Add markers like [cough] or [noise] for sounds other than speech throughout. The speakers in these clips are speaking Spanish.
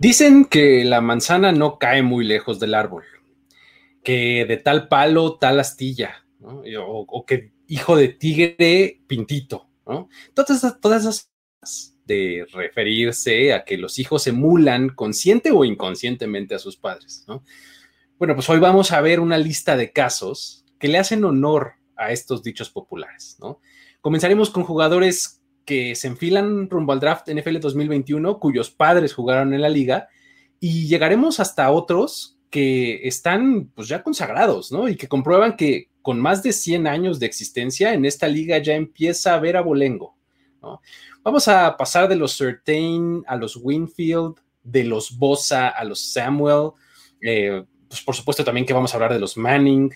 Dicen que la manzana no cae muy lejos del árbol, que de tal palo, tal astilla, o, que hijo de tigre, pintito, ¿no? Todas esas, de referirse a que los hijos emulan consciente o inconscientemente a sus padres, ¿no? Bueno, pues hoy vamos a ver una lista de casos que le hacen honor a estos dichos populares, ¿no? Comenzaremos con jugadores que se enfilan rumbo al draft NFL 2021, cuyos padres jugaron en la liga, y llegaremos hasta otros que están pues ya consagrados, ¿no? Y que comprueban que con más de 100 años de existencia en esta liga ya empieza a ver a Bolengo. Vamos a pasar de los Certain a los Winfield, de los Bosa a los Samuel, eh, pues por supuesto también que vamos a hablar de los Manning,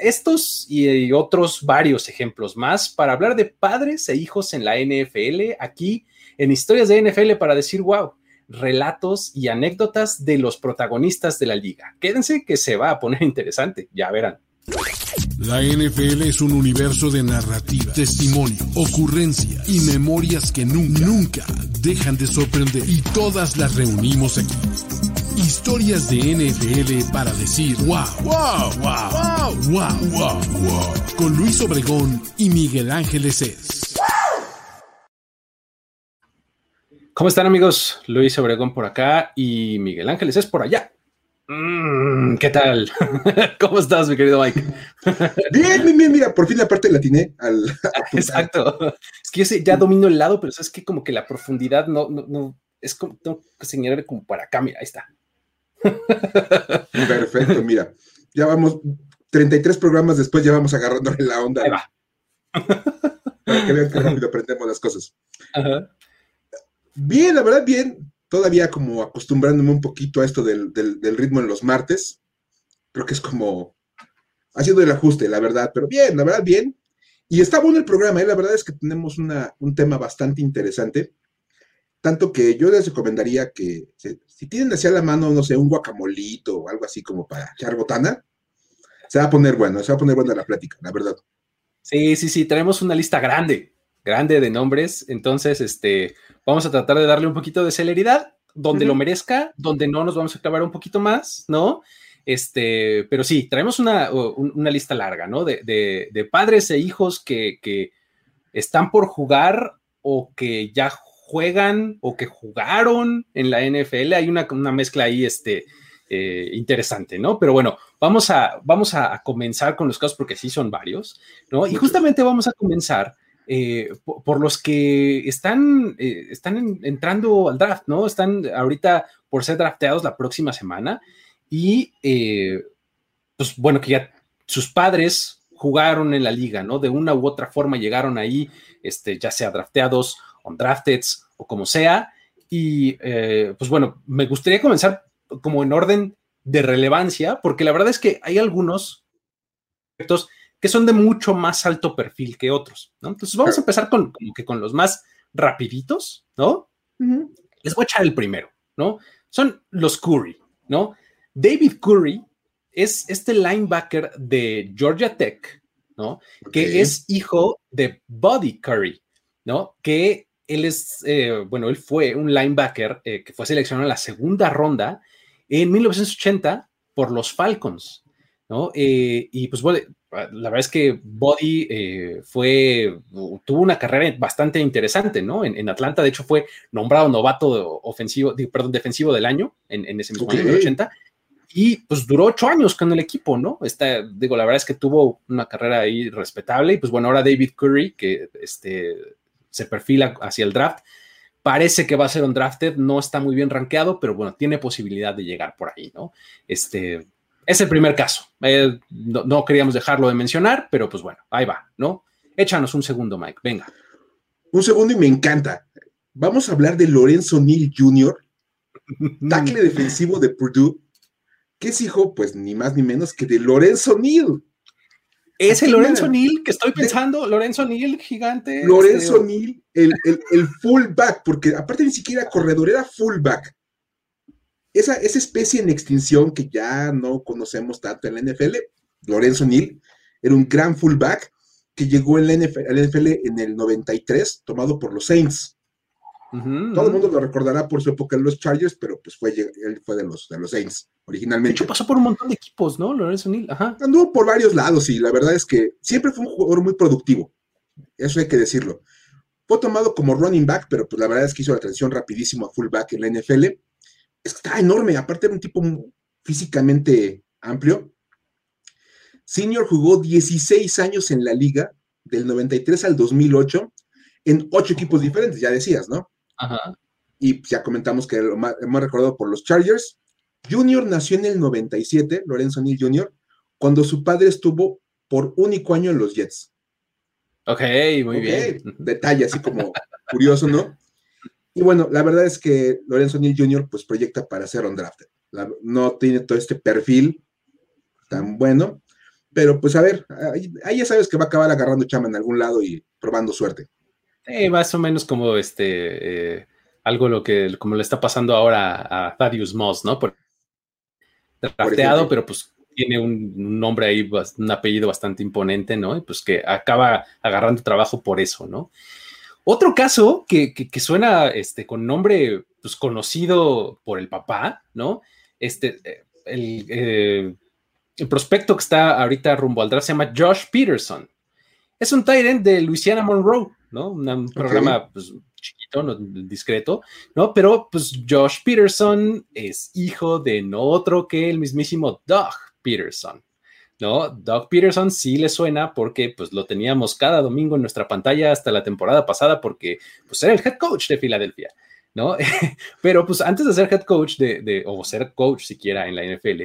Estos y otros varios ejemplos más para hablar de padres e hijos en la NFL, aquí en Historias de NFL para decir, wow, relatos y anécdotas de los protagonistas de la liga. Quédense que se va a poner [laughs] interesante, ya verán. La NFL es un universo de narrativa, testimonio, ocurrencia y memorias que nunca, nunca dejan de sorprender y todas las reunimos aquí. Historias de NFL para decir wow, wow, wow, wow, wow, wow, wow. Con Luis Obregón y Miguel Ángeles es. ¿Cómo están amigos? Luis Obregón por acá y Miguel Ángeles es por allá. Mm, ¿Qué tal? [laughs] ¿Cómo estás, mi querido Mike? [laughs] Bien, bien, bien, mira, por fin la parte latiné al. [laughs] Exacto. Es que yo ya domino el lado, pero es que como que la profundidad no, no, no es como tengo que señalar como para acá, mira, ahí está. [laughs] Perfecto, mira. Ya vamos, 33 programas después ya vamos agarrándole la onda. Ahí va. [laughs] Para que vean qué rápido aprendemos las cosas. Bien, la verdad, bien. Todavía como acostumbrándome un poquito a esto del, ritmo en los martes. Creo que es como haciendo el ajuste, la verdad, pero bien, la verdad, bien. Y está bueno el programa, ¿eh? la verdad es que tenemos un tema bastante interesante. Tanto que yo les recomendaría que si, tienen hacia la mano, no sé, un guacamolito o algo así como para echar botana, se va a poner bueno, se va a poner buena la plática, la verdad. Sí, sí, sí, tenemos una lista grande, grande de nombres, entonces, este, vamos a tratar de darle un poquito de celeridad, donde lo merezca, donde no nos vamos a clavar un poquito más, ¿no? Este, pero sí, traemos una, lista larga, ¿no? De, padres e hijos que, que, están por jugar o que ya juegan o que jugaron en la NFL. Hay una, mezcla ahí este, eh, interesante, ¿no? Pero bueno, vamos a, vamos a, comenzar con los casos porque sí son varios, ¿no? Y justamente vamos a comenzar eh, por, los que están, eh, están entrando al draft, ¿no? Están ahorita por ser drafteados la próxima semana y, pues bueno, que ya sus padres jugaron en la liga, ¿no? De una u otra forma llegaron ahí, este, ya sea drafteados undrafted o como sea. Y eh, pues bueno, me gustaría comenzar como en orden de relevancia, porque la verdad es que hay algunos aspectos que son de mucho más alto perfil que otros, ¿no? Entonces vamos a empezar con, como que con los más rapiditos, ¿no? Les voy a echar el primero, ¿no? Son los Curry, ¿no? David Curry es este linebacker de Georgia Tech, ¿no? Que es hijo de Buddy Curry, ¿no? Que él es, eh, bueno, él fue un linebacker eh, que fue seleccionado en la segunda ronda en 1980 por los Falcons, ¿no? Eh, y pues bueno, la verdad es que Body fue, tuvo una carrera bastante interesante, ¿no? En, Atlanta, de hecho, fue nombrado novato ofensivo, perdón, defensivo del año en, ese mismo año, 80. Y pues duró ocho años con el equipo, ¿no? Está, digo, la verdad es que tuvo una carrera ahí respetable. Y pues bueno, ahora David Curry, que este, se perfila hacia el draft. Parece que va a ser un drafted, no está muy bien rankeado, pero bueno, tiene posibilidad de llegar por ahí, ¿no? Este es el primer caso. Eh, no, queríamos dejarlo de mencionar, pero pues bueno, ahí va, ¿no? Échanos un segundo, Mike, venga. Un segundo y me encanta. Vamos a hablar de Lorenzo Neal Jr., [laughs] tackle defensivo de Purdue, que es hijo, pues ni más ni menos que de Lorenzo Neal. Ese Lorenzo Neal que estoy pensando, Lorenzo Neal, gigante. Lorenzo este, Neal, el, fullback, porque aparte ni siquiera corredor, era fullback. Esa, esa especie en extinción que ya no conocemos tanto en la NFL, Lorenzo Neal, era un gran fullback que llegó en la NFL, en el 93, tomado por los Saints. Todo el mundo lo recordará por su época en los Chargers, pero pues fue, él fue de los, de los Saints originalmente. De hecho, pasó por un montón de equipos, ¿no? Lorenzo Neal, ajá. Anduvo por varios lados y la verdad es que siempre fue un jugador muy productivo. Eso hay que decirlo. Fue tomado como running back, pero pues la verdad es que hizo la transición rapidísimo a fullback en la NFL. Está enorme, aparte era un tipo físicamente amplio. Senior jugó 16 años en la liga, del 93 al 2008, en ocho equipos diferentes, ya decías, ¿no? Y ya comentamos que lo hemos recordado por los Chargers. Junior nació en el 97, Lorenzo Neal Jr., cuando su padre estuvo por único año en los Jets. Ok, muy bien. [laughs] Detalle así como curioso, ¿no? Y bueno, la verdad es que Lorenzo Neal Jr. pues proyecta para ser on drafted. no tiene todo este perfil tan bueno, pero pues a ver, ahí, ya sabes que va a acabar agarrando chama en algún lado y probando suerte. Sí, más o menos como este, eh, algo lo que, como le está pasando ahora a Thaddeus Moss, ¿no? Por, drafteado, pero pues tiene un, nombre ahí, un apellido bastante imponente, ¿no? Y pues que acaba agarrando trabajo por eso, ¿no? Otro caso que, suena este, con nombre pues, conocido por el papá, ¿no? Este, eh, el, eh, el, prospecto que está ahorita rumbo al draft se llama Josh Peterson. Es un Tyrant de Louisiana Monroe, ¿no? Un programa pues, chiquito, no, discreto, ¿no? Pero pues Josh Peterson es hijo de no otro que el mismísimo Doug Peterson. ¿no? Doug Peterson sí le suena porque pues lo teníamos cada domingo en nuestra pantalla hasta la temporada pasada porque pues era el head coach de Filadelfia, ¿no? [laughs] Pero pues antes de ser head coach de, o ser coach siquiera en la NFL,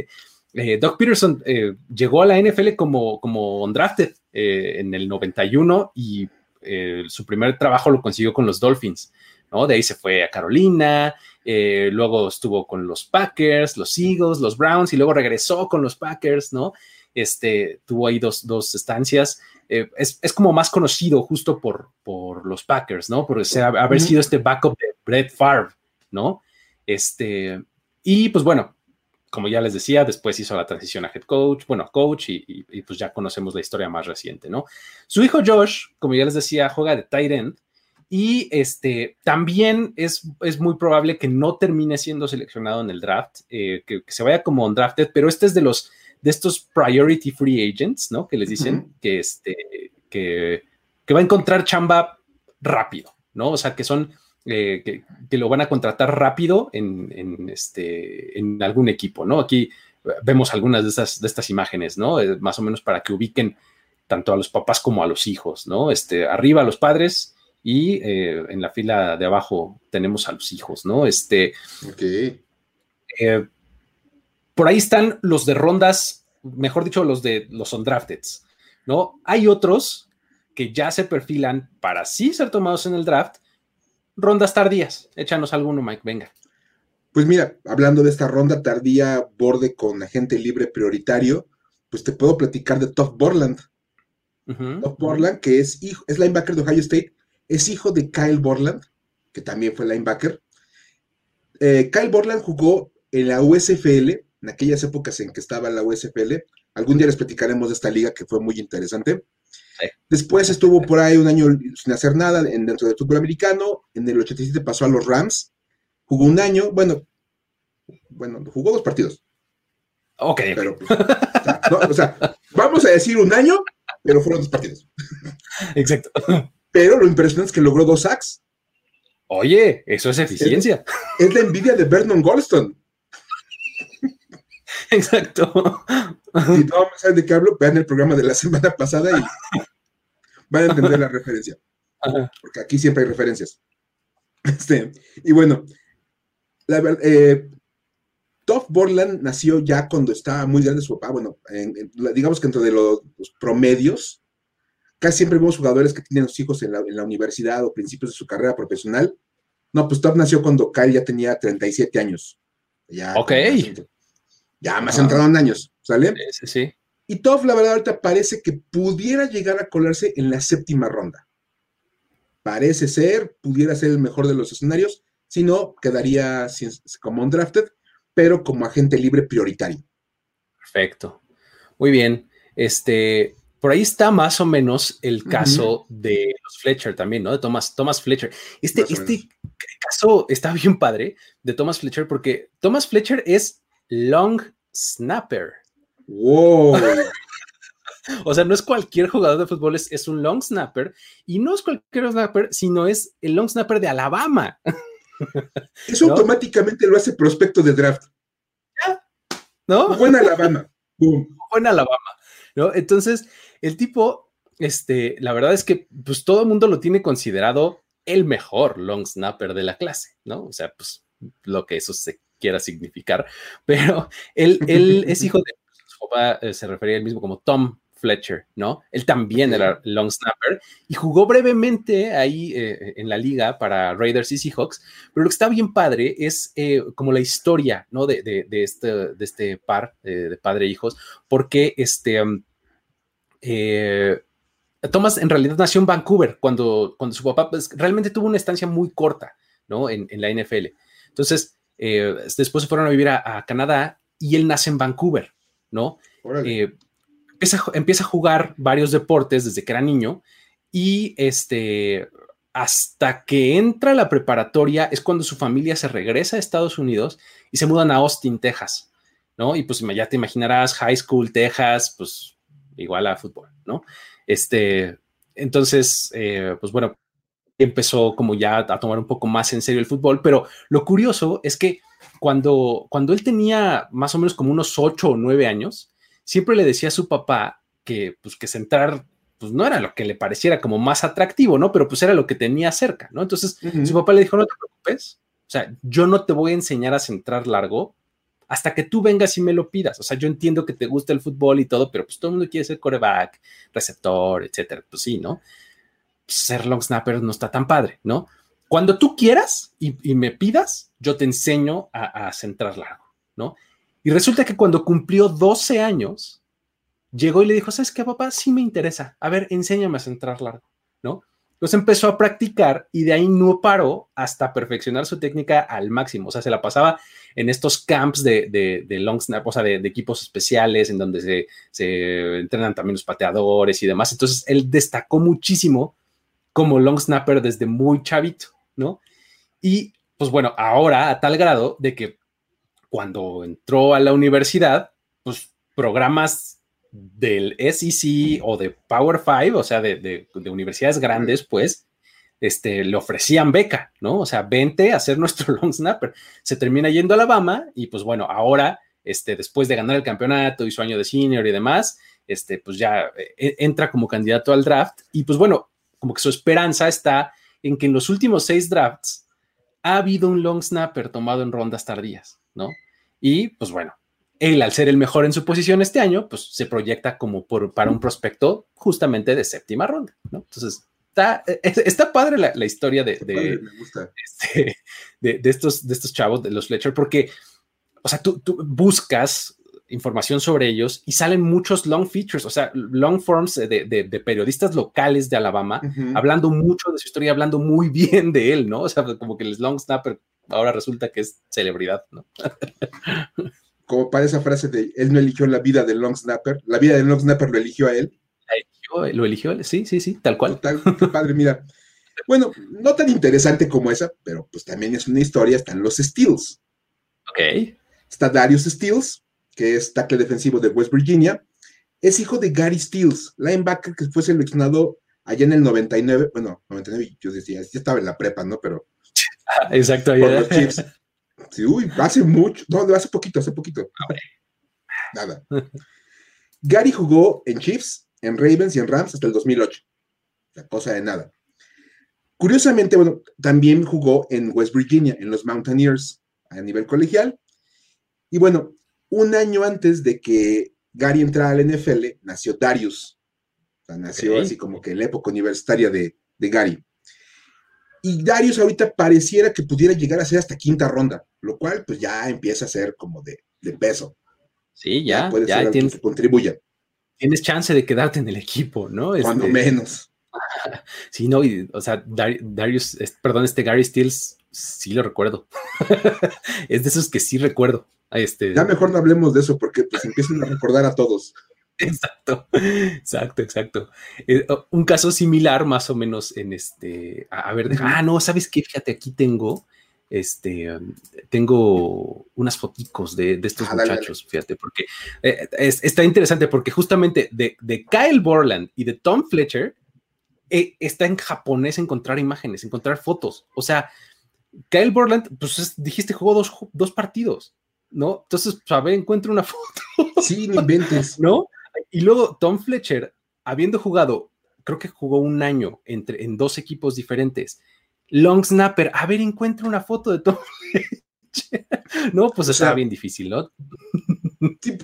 eh, Doug Peterson eh, llegó a la NFL como, como undrafted eh, en el 91 y eh, su primer trabajo lo consiguió con los Dolphins, ¿no? De ahí se fue a Carolina, luego estuvo con los Packers, los Eagles, los Browns y luego regresó con los Packers, ¿no? Este, tuvo ahí dos, estancias. Eh, es, como más conocido justo por, por los Packers, ¿no? Por haber sido este backup de Brett Favre, ¿no? Este, y pues bueno, como ya les decía, después hizo la transición a head coach, bueno, coach, y, pues ya conocemos la historia más reciente, ¿no? Su hijo Josh, como ya les decía, juega de tight end, y este, también es, es muy probable que no termine siendo seleccionado en el draft, eh, que, se vaya como undrafted, pero este es de los, de estos priority free agents, ¿no? Que les dicen que, este, que, que va a encontrar chamba rápido, ¿no? O sea, que son eh, que, lo van a contratar rápido en, este, en algún equipo, ¿no? Aquí vemos algunas de, estas, de estas imágenes, ¿no? Eh, más o menos para que ubiquen tanto a los papás como a los hijos, ¿no? Este, arriba a los padres y eh, en la fila de abajo tenemos a los hijos, ¿no? Este, por ahí están los de rondas, mejor dicho, los de los undrafted, ¿no? Hay otros que ya se perfilan para sí ser tomados en el draft, rondas tardías. Échanos alguno, Mike, venga. Pues mira, hablando de esta ronda tardía, borde con agente libre prioritario, pues te puedo platicar de Top Borland. Top Borland, que es hijo, es linebacker de Ohio State, es hijo de Kyle Borland, que también fue linebacker. Eh, Kyle Borland jugó en la USFL, en aquellas épocas en que estaba la USFL. Algún día les platicaremos de esta liga que fue muy interesante. Después estuvo por ahí un año sin hacer nada dentro del fútbol americano. En el 87 pasó a los Rams. Jugó un año, bueno, bueno, jugó dos partidos. Ok. Pero, pues, o, sea, vamos a decir un año, pero fueron dos partidos. Exacto. Pero lo impresionante es que logró dos sacks. Oye, eso es eficiencia. Es, la envidia de Vernon Goldstone. [laughs] Exacto. Si no saben de qué hablo, vean el programa de la semana pasada y van a entender la referencia. Porque aquí siempre hay referencias. Este, y bueno, la verdad, eh, Borland nació ya cuando estaba muy grande su papá. Bueno, digamos que dentro de los, promedios, casi siempre vemos jugadores que tienen los hijos en la, universidad o principios de su carrera profesional. No, pues Top nació cuando Kyle ya tenía 37 años. Ya, ok. Ya más entrado en años, ¿sale? Sí, sí. Y Toff, la verdad, ahorita parece que pudiera llegar a colarse en la séptima ronda. Parece ser, pudiera ser el mejor de los escenarios, si no, quedaría como un drafted, pero como agente libre prioritario. Perfecto. Muy bien. Este, por ahí está más o menos el caso de los Fletcher también, ¿no? De Thomas, Thomas Fletcher. Este, este caso está bien padre de Thomas Fletcher porque Thomas Fletcher es long snapper. Wow. [laughs] o sea, no es cualquier jugador de fútbol, es, un long snapper y no es cualquier snapper, sino es el long snapper de Alabama. [laughs] Eso automáticamente lo hace prospecto de draft. ¿No? Buen Alabama. [laughs] Buen Alabama. ¿No? Entonces, el tipo, este, la verdad es que pues todo el mundo lo tiene considerado el mejor long snapper de la clase, ¿no? O sea, pues lo que eso se quiera significar, [laughs] pero él, él es hijo de, su papá eh, se refería él mismo como Tom Fletcher, ¿no? Él también era long snapper y jugó brevemente ahí eh, en la liga para Raiders y Seahawks, pero lo que está bien padre es eh, como la historia, ¿no? De, de, de, este, de este par de padre e hijos, porque este... Um, eh, Thomas en realidad nació en Vancouver cuando, cuando su papá pues, realmente tuvo una estancia muy corta, ¿no? En, la NFL. Entonces, eh, después se fueron a vivir a, Canadá y él nace en Vancouver, ¿no? Eh, empieza, a jugar varios deportes desde que era niño y este, hasta que entra a la preparatoria es cuando su familia se regresa a Estados Unidos y se mudan a Austin, Texas, ¿no? Y pues ya te imaginarás, high school, Texas, pues igual a fútbol, ¿no? Este, entonces, eh, pues bueno, empezó como ya a tomar un poco más en serio el fútbol, pero lo curioso es que cuando, cuando él tenía más o menos como unos ocho o nueve años, siempre le decía a su papá que, pues, que centrar pues no era lo que le pareciera como más atractivo, ¿no? Pero pues era lo que tenía cerca, ¿no? Entonces su papá le dijo, no te preocupes, o sea, yo no te voy a enseñar a centrar largo, hasta que tú vengas y me lo pidas. O sea, yo entiendo que te gusta el fútbol y todo, pero pues todo el mundo quiere ser coreback, receptor, etcétera. Pues sí, ¿no? Ser long snapper no está tan padre, ¿no? Cuando tú quieras y, me pidas, yo te enseño a, a, centrar largo, ¿no? Y resulta que cuando cumplió 12 años, llegó y le dijo, ¿sabes qué, papá? Sí me interesa. A ver, enséñame a centrar largo, ¿no? Entonces empezó a practicar y de ahí no paró hasta perfeccionar su técnica al máximo. O sea, se la pasaba en estos camps de, long snap, o sea, de, equipos especiales en donde se, se, entrenan también los pateadores y demás. Entonces él destacó muchísimo como long snapper desde muy chavito, ¿no? Y pues bueno, ahora a tal grado de que cuando entró a la universidad, pues programas del SEC o de Power Five, o sea, de, universidades grandes, pues, este, le ofrecían beca, ¿no? O sea, vente a ser [laughs] nuestro long snapper. Se termina yendo a Alabama y pues bueno, ahora, este, después de ganar el campeonato y su año de senior y demás, este, pues ya eh, entra como candidato al draft y pues bueno, como que su esperanza está en que en los últimos seis drafts ha habido un long snapper tomado en rondas tardías, ¿no? Y pues bueno, él, al ser el mejor en su posición este año, pues se proyecta como por, para un prospecto justamente de séptima ronda, ¿no? Entonces, está, está padre la, historia de, este, de, de, estos, de estos chavos, de los Fletcher, porque, o sea, tú, tú, buscas información sobre ellos y salen muchos long features, o sea, long forms de, periodistas locales de Alabama, hablando mucho de su historia, hablando muy [laughs] bien de él, ¿no? O sea, como que el long snapper ahora resulta que es celebridad, ¿no? como para esa frase de él no eligió la vida del long snapper, la vida del long snapper lo eligió a él. Lo eligió, él, sí, sí, sí, tal cual. Tal, padre, mira. Bueno, no tan interesante como esa, pero pues también es una historia, están los Steels. Ok. Está Darius Steels, que es tackle defensivo de West Virginia. Es hijo de Gary Steels, linebacker que fue seleccionado allá en el 99, bueno, 99, yo decía, ya estaba en la prepa, ¿no? Pero... [laughs] Exacto, por los Chiefs. Sí, uy, hace mucho. No, hace poquito, hace poquito. Nada. Gary jugó en Chiefs, en Ravens y en Rams hasta el 2008. La cosa de nada. Curiosamente, bueno, también jugó en West Virginia, en los Mountaineers, a nivel colegial. Y bueno, un año antes de que Gary entrara al NFL, nació Darius. O sea, nació así como que en la época universitaria de, de Gary. Y Darius ahorita pareciera que pudiera llegar a ser hasta quinta ronda, lo cual pues ya empieza a ser como de, peso. Sí, ya, puede ser tienes, que contribuya. Tienes chance de quedarte en el equipo, ¿no? Cuando este, menos. [laughs] Sí, no, o sea, Darius, perdón, este Gary Stills, sí lo recuerdo. [laughs] es de esos que sí recuerdo. Este... Ya mejor no hablemos de eso porque pues empiezan a recordar a todos. Exacto, exacto, exacto. Eh, un caso similar, más o menos, en este. A, ver, ah, no, ¿sabes qué? Fíjate, aquí tengo. Este, tengo unas foticos de, estos ah, muchachos, fíjate, porque eh, está interesante porque justamente de, Kyle Borland y de Tom Fletcher eh, está en japonés encontrar imágenes, encontrar fotos. O sea, Kyle Borland, pues dijiste jugó dos, dos partidos, ¿no? Entonces, pues, a ver, encuentro una [laughs] foto. Sí, no inventes. ¿No? Y luego Tom Fletcher, habiendo jugado, creo que jugó un año entre, en dos equipos diferentes, long snapper, a ver, encuentro una foto de Tom [laughs] Fletcher. No, pues está bien difícil, ¿no?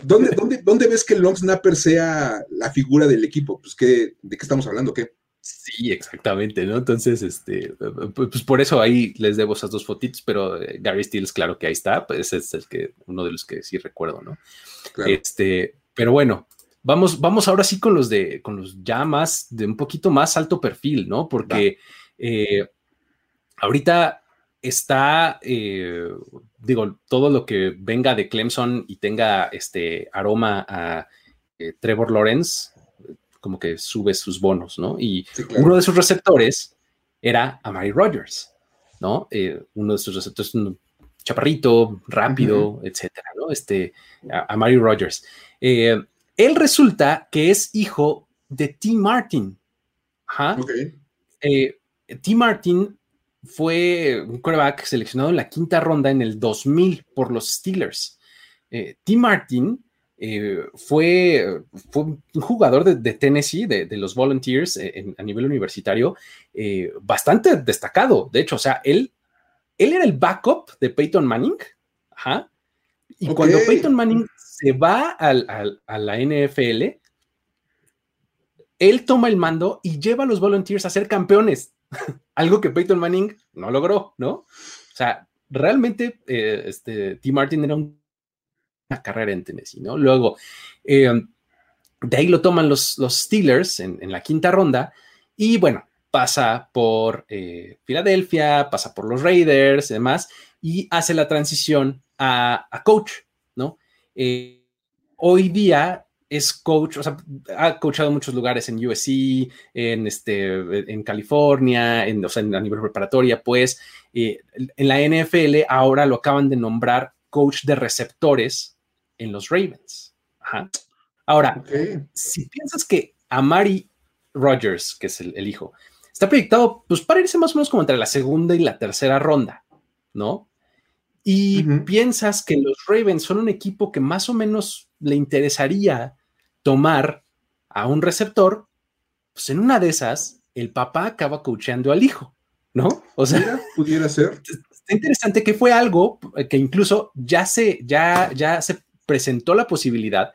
¿dónde, dónde, ves que el long snapper sea la figura del equipo? Pues, ¿qué, ¿de qué estamos hablando? ¿Qué? Sí, exactamente, ¿no? Entonces, este, pues por eso ahí les debo esas dos fotitos, pero eh, Gary Steels, claro que ahí está, pues es el que, uno de los que sí recuerdo, ¿no? Este, pero bueno, vamos, vamos ahora sí con los de, con los ya más, de un poquito más alto perfil, ¿no? Porque eh, ahorita está, eh, digo, todo lo que venga de Clemson y tenga este aroma a Trevor Lawrence, como que sube sus bonos, ¿no? Y uno de sus receptores era Amari Rogers, ¿no? Eh, uno de sus receptores, un chaparrito, rápido, etcétera, ¿no? Este, Amari Rogers. Eh, él resulta que es hijo de T. Martin. Ajá. Eh, T. Martin fue un quarterback seleccionado en la quinta ronda en el 2000 por los Steelers. T. Martin eh, fue, fue, un jugador de, Tennessee, de, los Volunteers eh, a nivel universitario, eh, bastante destacado. De hecho, o sea, él, él era el backup de Peyton Manning. Y cuando Peyton Manning se va al, a la NFL, él toma el mando y lleva a los Volunteers a ser campeones. [laughs] Algo que Peyton Manning no logró, ¿no? O sea, realmente este, T. Martin era un carrera en Tennessee, ¿no? Luego, eh, de ahí lo toman los, los Steelers en, la quinta ronda y bueno, pasa por eh, Filadelfia, pasa por los Raiders y demás y hace la transición a, coach, ¿no? Eh, hoy día es coach, o sea, ha coachado en muchos lugares en USC, en, este, en California, en, o sea, en, a nivel preparatoria, pues en la NFL ahora lo acaban de nombrar coach de receptores en los Ravens. Ahora, si piensas que Amari Rogers, que es el, hijo, está proyectado pues, para irse más o menos como entre la segunda y la tercera ronda, ¿no? Y piensas que los Ravens son un equipo que más o menos le interesaría tomar a un receptor, pues en una de esas, el papá acaba coacheando al hijo, ¿no? O sea, pudiera ser. [laughs] Está interesante que fue algo que incluso ya se, ya, ya se presentó la posibilidad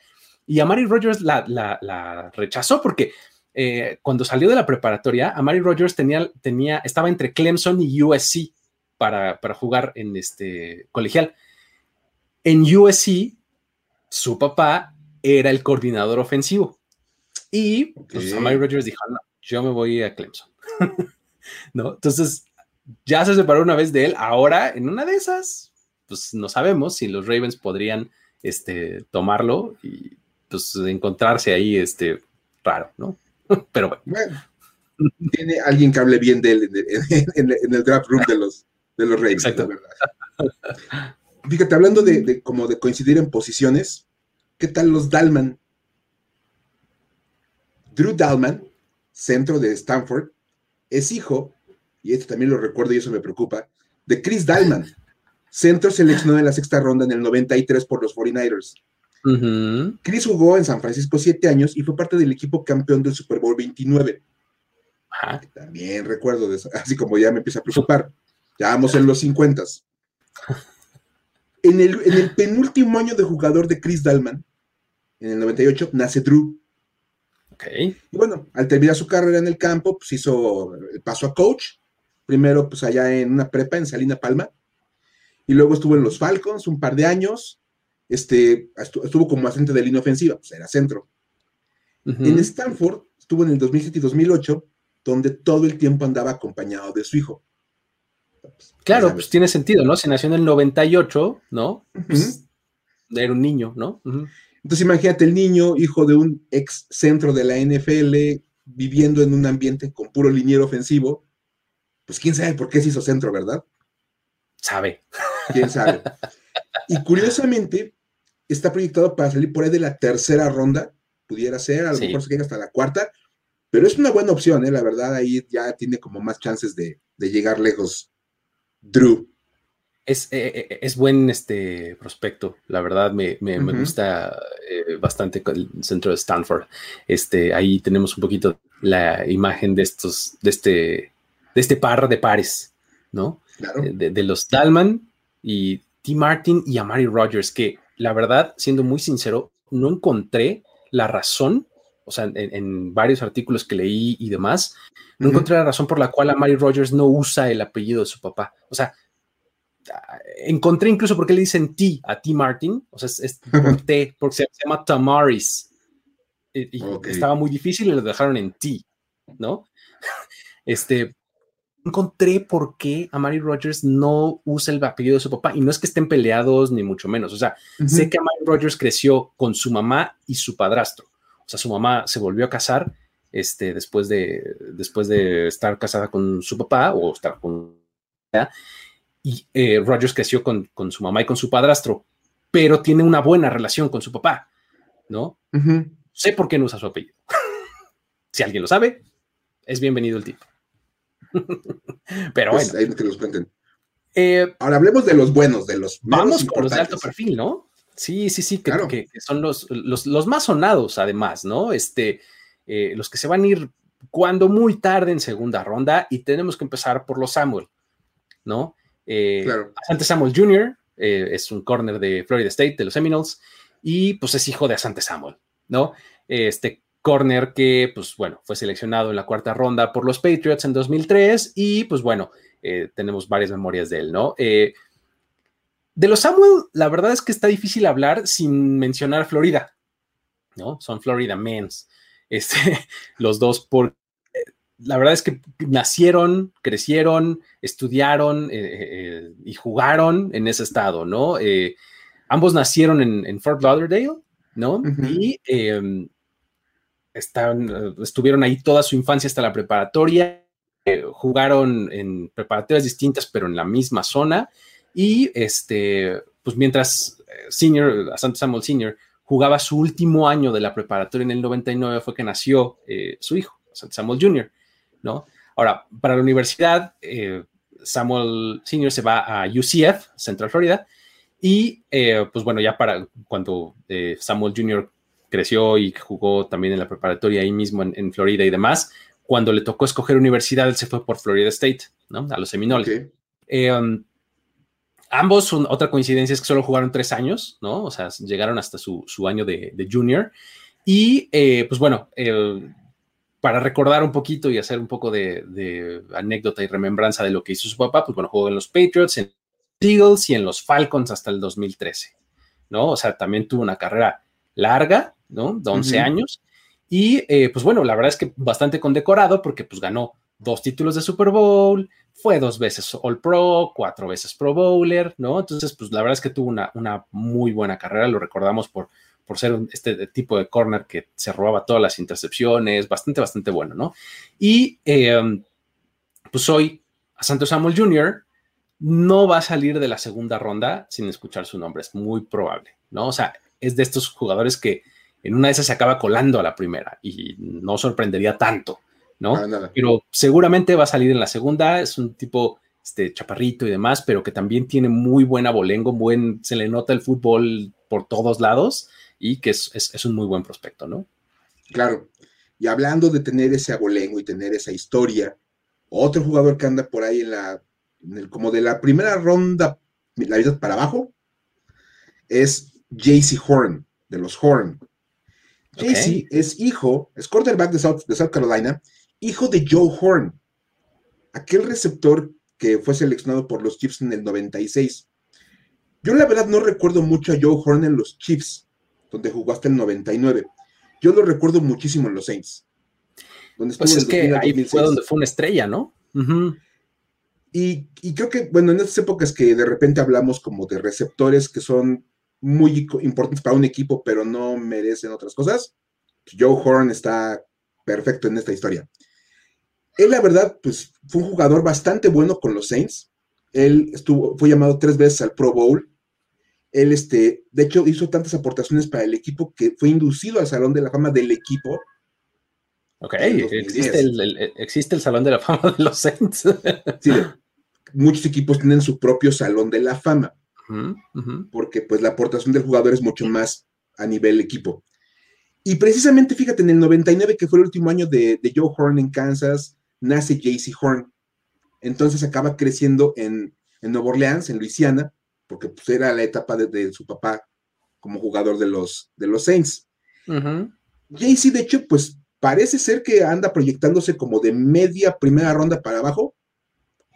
y Amari Rogers la, rechazó porque eh, cuando salió de la preparatoria, Amari Rogers tenía, tenía, estaba entre Clemson y USC para, jugar en este colegial. En USC, su papá era el coordinador ofensivo. Y pues, Amari Rogers dijo, no, yo me voy a Clemson. [laughs] ¿No? Entonces, ya se separó una vez de él. Ahora, en una de esas, pues no sabemos si los Ravens podrían este, tomarlo y pues encontrarse ahí este, raro, ¿no? [laughs] Pero bueno. Tiene alguien que hable bien de él en, el draft room de los, de los Ravens, Exacto. Fíjate, hablando de, como de coincidir en posiciones, ¿qué tal los Dalman? Drew Dalman, centro de Stanford, es hijo, y esto también lo recuerdo y eso me preocupa, de Chris Dalman, Centro seleccionado en la sexta ronda en el 93 por los 49ers. Chris jugó en San Francisco siete años y fue parte del equipo campeón del Super Bowl 29. También recuerdo de eso, así como ya me empieza a preocupar. Ya vamos en los 50. En el, en el penúltimo año de jugador de Chris Dalman, en el 98, nace Drew. Okay. Y bueno, al terminar su carrera en el campo, pues hizo el paso a coach. Primero, pues allá en una prepa en Salina Palma y luego estuvo en los Falcons un par de años, este, estuvo como asistente de línea ofensiva, pues era centro. En Stanford estuvo en el 2007 y 2008, donde todo el tiempo andaba acompañado de su hijo. Pues, claro, pues tiene sentido, ¿no? Si nació en el 98, ¿no? Pues, era un niño, ¿no? Entonces imagínate el niño, hijo de un ex centro de la NFL, viviendo en un ambiente con puro liniero ofensivo, pues quién sabe por qué se hizo centro, ¿verdad? Sabe. Quién sabe. Y curiosamente, está proyectado para salir por ahí de la tercera ronda, pudiera ser, a lo mejor se llega hasta la cuarta, pero es una buena opción, ¿eh? la verdad, ahí ya tiene como más chances de, llegar lejos. Drew. Es, eh, eh, es, buen este prospecto, la verdad me, gusta eh, bastante el centro de Stanford. Este, ahí tenemos un poquito la imagen de estos, de este, de este par de pares, ¿no? De, de, los Dalman y T. Martin y Amari Rogers, que la verdad, siendo muy sincero, no encontré la razón, o sea, en, varios artículos que leí y demás, no encontré la razón por la cual Amari Rogers no usa el apellido de su papá. O sea, encontré incluso porque le dicen T a T Martin, o sea, es, por [laughs] T, porque se, llama Tamaris. Y, estaba muy difícil y lo dejaron en T, ¿no? [laughs] Este, encontré por qué Amari Rogers no usa el apellido de su papá. Y no es que estén peleados, ni mucho menos. O sea, sé que Amari Rogers creció con su mamá y su padrastro. O sea, su mamá se volvió a casar este, después, de, después de estar casada con su papá o estar con... Y eh, Rogers creció con, con, su mamá y con su padrastro, pero tiene una buena relación con su papá, ¿no? Sé por qué no usa su apellido. [laughs] si alguien lo sabe, es bienvenido el tipo. [laughs] Pero pues, bueno. que los cuenten. Eh, Ahora hablemos de los buenos, de los Vamos con los de alto perfil, ¿no? Sí, sí, sí, que, que, son los, los, más sonados, además, ¿no? Este, eh, los que se van a ir cuando muy tarde en segunda ronda y tenemos que empezar por los Samuel, ¿no? Eh, claro. Asante Samuel Jr. es un corner de Florida State, de los Seminoles, y pues es hijo de Asante Samuel, ¿no? Este corner que, pues bueno, fue seleccionado en la cuarta ronda por los Patriots en 2003 y pues bueno, eh, tenemos varias memorias de él, ¿no? Eh, de los Samuel, la verdad es que está difícil hablar sin mencionar Florida, ¿no? Son Florida Mens, [laughs] este, los dos por... La verdad es que nacieron, crecieron, estudiaron eh, y jugaron en ese estado, ¿no? ambos nacieron en, Fort Lauderdale, ¿no? Y eh, estuvieron ahí toda su infancia hasta la preparatoria, eh, jugaron en preparatorias distintas, pero en la misma zona. Y este, pues mientras eh, Senior, Santo Samuel Senior, jugaba su último año de la preparatoria en el 99, fue que nació su hijo, Samuel Jr., ¿no? Ahora, para la universidad, Samuel Senior se va a UCF, Central Florida, y pues bueno, ya para cuando Samuel Jr creció y jugó también en la preparatoria ahí mismo en, Florida y demás. Cuando le tocó escoger universidad, él se fue por Florida State, ¿no? A los Seminoles. Eh, um, ambos, otra coincidencia es que solo jugaron tres años, ¿no? O sea, llegaron hasta su, año de, junior. Y eh, pues bueno, para recordar un poquito y hacer un poco de, anécdota y remembranza de lo que hizo su papá, pues bueno, jugó en los Patriots, en los Eagles y en los Falcons hasta el 2013, ¿no? O sea, también tuvo una carrera larga, ¿no? De 11 años. Y eh, pues bueno, la verdad es que bastante condecorado porque pues ganó dos títulos de Super Bowl, fue dos veces All Pro, cuatro veces Pro Bowler, ¿no? Entonces, pues la verdad es que tuvo una, una muy buena carrera, lo recordamos por, por ser este tipo de corner que se robaba todas las intercepciones, bastante, bastante bueno, ¿no? Y em, pues hoy a Santos Samuel Jr. no va a salir de la segunda ronda sin escuchar su nombre, es muy probable, ¿no? O sea, es de estos jugadores que en una de esas se acaba colando a la primera y no sorprendería tanto, ¿no? Pero seguramente va a salir en la segunda, es un tipo este, chaparrito y demás, pero que también tiene muy buen abolengo, buen, se le nota el fútbol por todos lados y que es, un muy buen prospecto, ¿no? Claro. Y hablando de tener ese abolengo y tener esa historia, otro jugador que anda por ahí en la, como de la primera ronda, la vida para abajo, es JC Horn, de los Horn. JC es hijo, es quarterback de South, de South Carolina, hijo de Joe Horn, aquel receptor que fue seleccionado por los Chiefs en el 96. Yo la verdad no recuerdo mucho a Joe Horn en los Chiefs, donde jugó hasta el 99. Yo lo recuerdo muchísimo en los Saints. Donde pues es que ahí fue donde fue una estrella, ¿no? y, y, creo que, bueno, en estas épocas que de repente hablamos como de receptores que son muy importantes para un equipo, pero no merecen otras cosas. Joe Horn está perfecto en esta historia. Él, la verdad, pues fue un jugador bastante bueno con los Saints. Él estuvo, fue llamado tres veces al Pro Bowl. Él, este, de hecho, hizo tantas aportaciones para el equipo que fue inducido al Salón de la Fama del equipo. Ok, existe el, existe el, Salón de la Fama de los Saints. sí, muchos equipos tienen su propio Salón de la Fama, porque pues la aportación del jugador es mucho más a nivel equipo. Y precisamente, fíjate, en el 99, que fue el último año de, Joe Horn en Kansas, nace JC Horn. Entonces acaba creciendo en, en Nueva Orleans, en Luisiana, porque pues, era la etapa de, su papá como jugador de los, de los Saints. JC, de hecho, pues parece ser que anda proyectándose como de media primera ronda para abajo,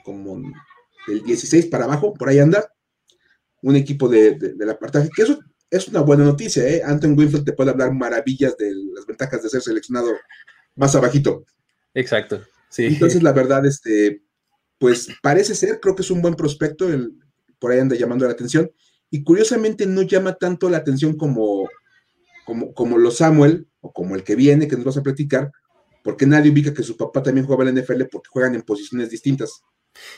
como del 16 para abajo, por ahí anda, un equipo de, de, la apartaje, que eso es una buena noticia, ¿eh? Anton Winfield te puede hablar maravillas de las ventajas de ser seleccionado más abajito. Exacto, sí. Entonces, la [laughs] verdad, este, pues parece ser, creo que es un buen prospecto, el, por ahí anda llamando la atención, y curiosamente no llama tanto la atención como, como, como los Samuel, o como el que viene, que nos vas a platicar, porque nadie ubica que su papá también jugaba en la NFL porque juegan en posiciones distintas.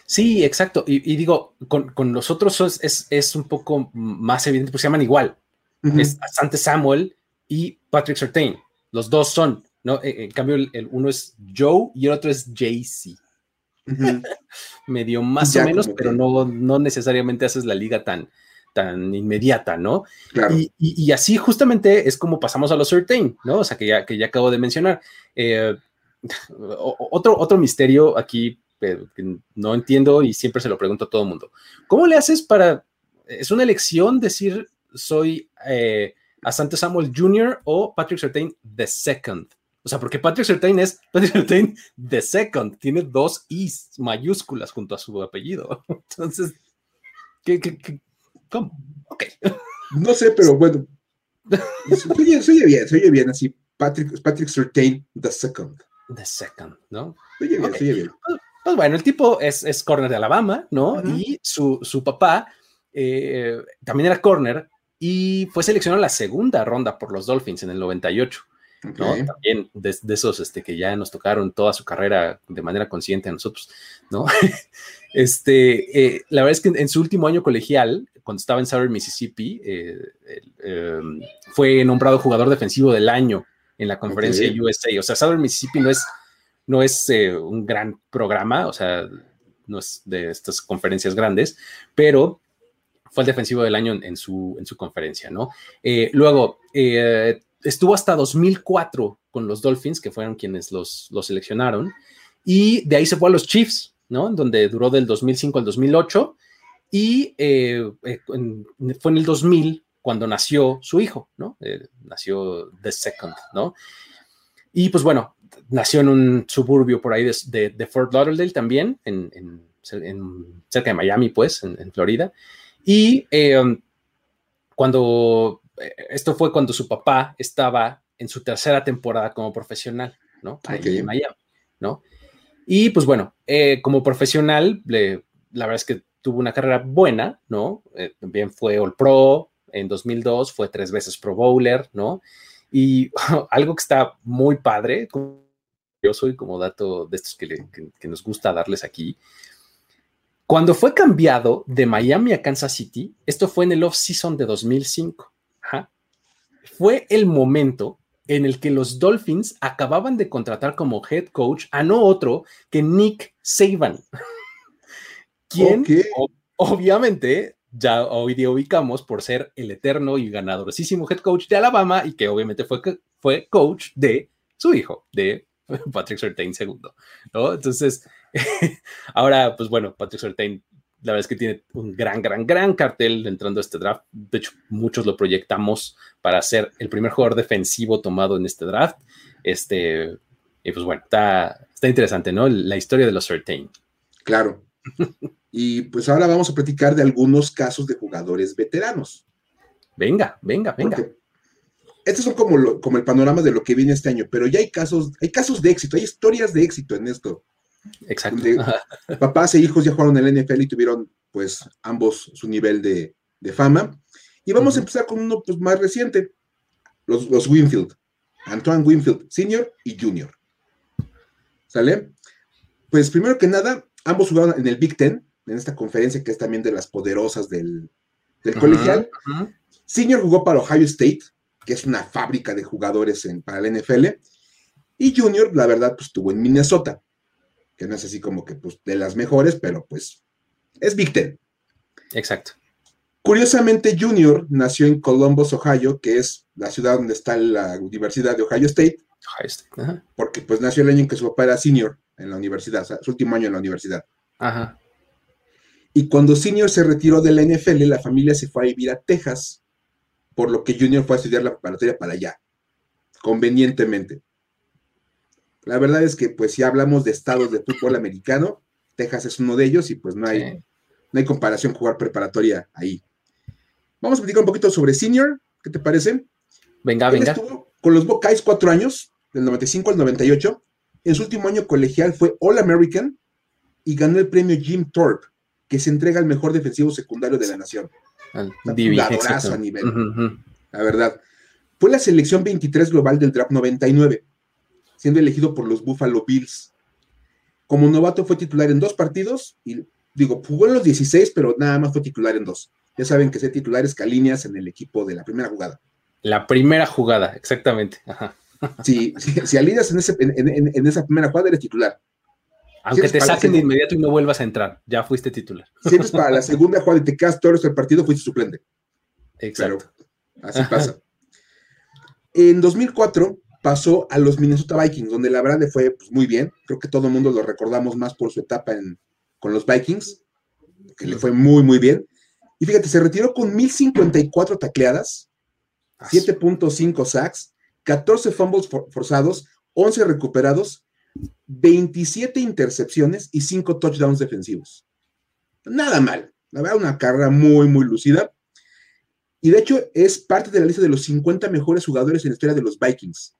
Sí, exacto. Y, digo, con, los otros es, un poco más evidente, pues se llaman igual. Es Asante Samuel y Patrick Sertain. Los dos son, ¿no? E, en cambio, el, uno es Joe y el otro es JC. [laughs] Medio más o menos, pero no, no necesariamente haces la liga tan, tan inmediata, ¿no? Y, así justamente es como pasamos a los Certain, ¿no? O sea, que ya, que ya acabo de mencionar. Eh, [laughs] otro, otro misterio aquí que no entiendo y siempre se lo pregunto a todo el mundo. ¿Cómo le haces para, es una elección decir soy eh, Asante Samuel Jr. o Patrick Sertain the second? O sea, porque Patrick Sertain es [laughs] Patrick Sertain the second, tiene dos I's mayúsculas junto a su apellido. [laughs] Entonces, ¿qué, qué, cómo Ok. No sé, pero bueno. [laughs] Se oye, bien, se oye bien así. Patrick, Patrick Sertain the second. The second, ¿no? Se oye bien, se oye bien. Pues bueno, el tipo es, es corner de Alabama, ¿no? Y su, su papá eh, también era corner y fue seleccionado en la segunda ronda por los Dolphins en el 98. ¿no? También de, esos este, que ya nos tocaron toda su carrera de manera consciente a nosotros, ¿no? [laughs] este, eh, la verdad es que en, su último año colegial, cuando estaba en Southern Mississippi, eh, em, fue nombrado jugador defensivo del año en la conferencia USA. O sea, Southern Mississippi no es no es eh, un gran programa, o sea, no es de estas conferencias grandes, pero fue el defensivo del año en, su, en su conferencia, ¿no? Eh, luego, eh, estuvo hasta 2004 con los Dolphins, que fueron quienes los, los seleccionaron, y de ahí se fue a los Chiefs, ¿no? Donde duró del 2005 al 2008, y fue en el 2000 cuando nació su hijo, ¿no? nació The Second, ¿no? Y pues bueno, nació en un suburbio por ahí de, Fort Lauderdale también, en, cerca de Miami, pues, en, Florida. Y eh, cuando, eh, esto fue cuando su papá estaba en su tercera temporada como profesional, ¿no? Ahí en Miami, ¿no? Y pues bueno, eh, como profesional, la verdad es que tuvo una carrera buena, ¿no? también fue All Pro en 2002, fue tres veces Pro Bowler, ¿no? Y [laughs] algo que está muy padre, yo soy como dato de estos que, nos gusta darles aquí. Cuando fue cambiado de Miami a Kansas City, esto fue en el off-season de 2005, fue el momento en el que los Dolphins acababan de contratar como head coach a no otro que Nick Saban, [laughs] quien obviamente ya hoy día ubicamos por ser el eterno y ganadorosísimo head coach de Alabama y que obviamente fue, fue coach de su hijo, de [laughs] Patrick Surtain segundo, ¿no? Entonces, [laughs] ahora, pues bueno, Patrick Surtain, la verdad es que tiene un gran, gran, gran cartel entrando a este draft. De hecho, muchos lo proyectamos para ser el primer jugador defensivo tomado en este draft. Este, y pues bueno, está, está interesante, ¿no? La historia de los Surtain. Claro. [laughs] y pues ahora vamos a platicar de algunos casos de jugadores veteranos. Venga, venga, venga estos son como, como el panorama de lo que viene este año, pero ya hay casos, hay casos de éxito, hay historias de éxito en esto. Exacto. [laughs] papás e hijos ya jugaron en el NFL y tuvieron, pues, ambos su nivel de, fama. Y vamos a empezar con uno pues, más reciente, los, los Winfield, Antoine Winfield Senior y Junior. ¿Sale? Pues primero que nada, ambos jugaron en el Big Ten, en esta conferencia que es también de las poderosas del, colegial. Senior jugó para Ohio State, que es una fábrica de jugadores en, para la NFL. Y Junior, la verdad, pues estuvo en Minnesota, que no es así como que pues, de las mejores, pero pues es Big Ten. Exacto. Curiosamente, Junior nació en Columbus, Ohio, que es la ciudad donde está la Universidad de Ohio State. Ohio State. Porque pues nació el año en que su papá era senior en la universidad, o sea, su último año en la universidad. Ajá. Y cuando Senior se retiró de la NFL, la familia se fue a vivir a Texas, por lo que Junior fue a estudiar la preparatoria para allá, convenientemente. La verdad es que, pues, si hablamos de estados de fútbol americano, Texas es uno de ellos y pues no hay, no hay comparación jugar preparatoria ahí. Vamos a platicar un poquito sobre Senior, ¿qué te parece? Venga, venga. Estuvo con los Buckeyes cuatro años, del 95 al 98. En su último año colegial fue All American y ganó el premio Jim Thorpe, que se entrega al mejor defensivo secundario de la nación. Un a nivel. La verdad. Fue la selección 23 global del draft 99, siendo elegido por los Buffalo Bills. Como novato fue titular en dos partidos y digo, jugó en los 16, pero nada más fue titular en dos. Ya saben que ser titular es Calineas en el equipo de la primera jugada. La primera jugada, exactamente. [laughs] Si, si, alineas en, ese, en, esa primera jugada, eres titular. Aunque te saquen de inmediato y no vuelvas a entrar, ya fuiste titular. Si eres para la segunda jugada y te quedas todo el partido, fuiste suplente. Exacto. así pasa. En 2004 pasó a los Minnesota Vikings, donde la verdad le fue pues, muy bien. Creo que todo el mundo lo recordamos más por su etapa con los Vikings, que le fue muy, muy bien. Y fíjate, se retiró con 1054 tacleadas, 7.5 sacks, 14 fumbles forzados, 11 recuperados 27 intercepciones y 5 touchdowns defensivos. Nada mal. La verdad, una carrera muy, muy lucida. Y de hecho, es parte de la lista de los 50 mejores jugadores en la historia de los Vikings.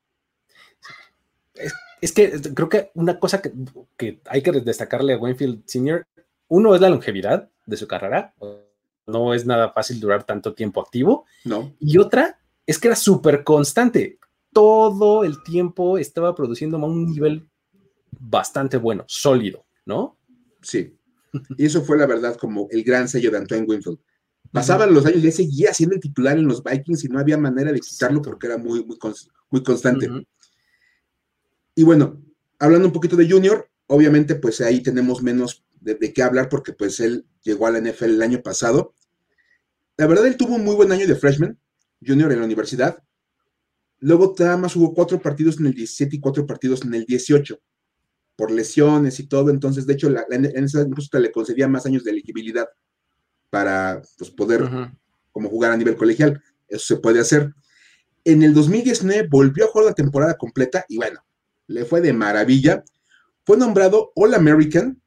Es, que creo que una cosa que, que, hay que destacarle a Winfield Sr., uno es la longevidad de su carrera. No es nada fácil durar tanto tiempo activo. No. Y otra es que era súper constante. Todo el tiempo estaba produciendo a un nivel bastante bueno, sólido, ¿no? Sí. Y eso fue la verdad como el gran sello de Antoine Winfield. Pasaban los años y él seguía siendo el titular en los Vikings y no había manera de quitarlo porque era muy, muy, muy constante. Y bueno, hablando un poquito de Junior, obviamente pues ahí tenemos menos de, qué hablar porque pues él llegó a la NFL el año pasado. La verdad, él tuvo un muy buen año de freshman, Junior en la universidad. Luego nada más jugó cuatro partidos en el 17 y cuatro partidos en el 18 por lesiones y todo, entonces de hecho en esa incluso le concedía más años de elegibilidad para pues, poder como jugar a nivel colegial, eso se puede hacer. En el 2019 volvió a jugar la temporada completa y bueno, le fue de maravilla. Fue nombrado All American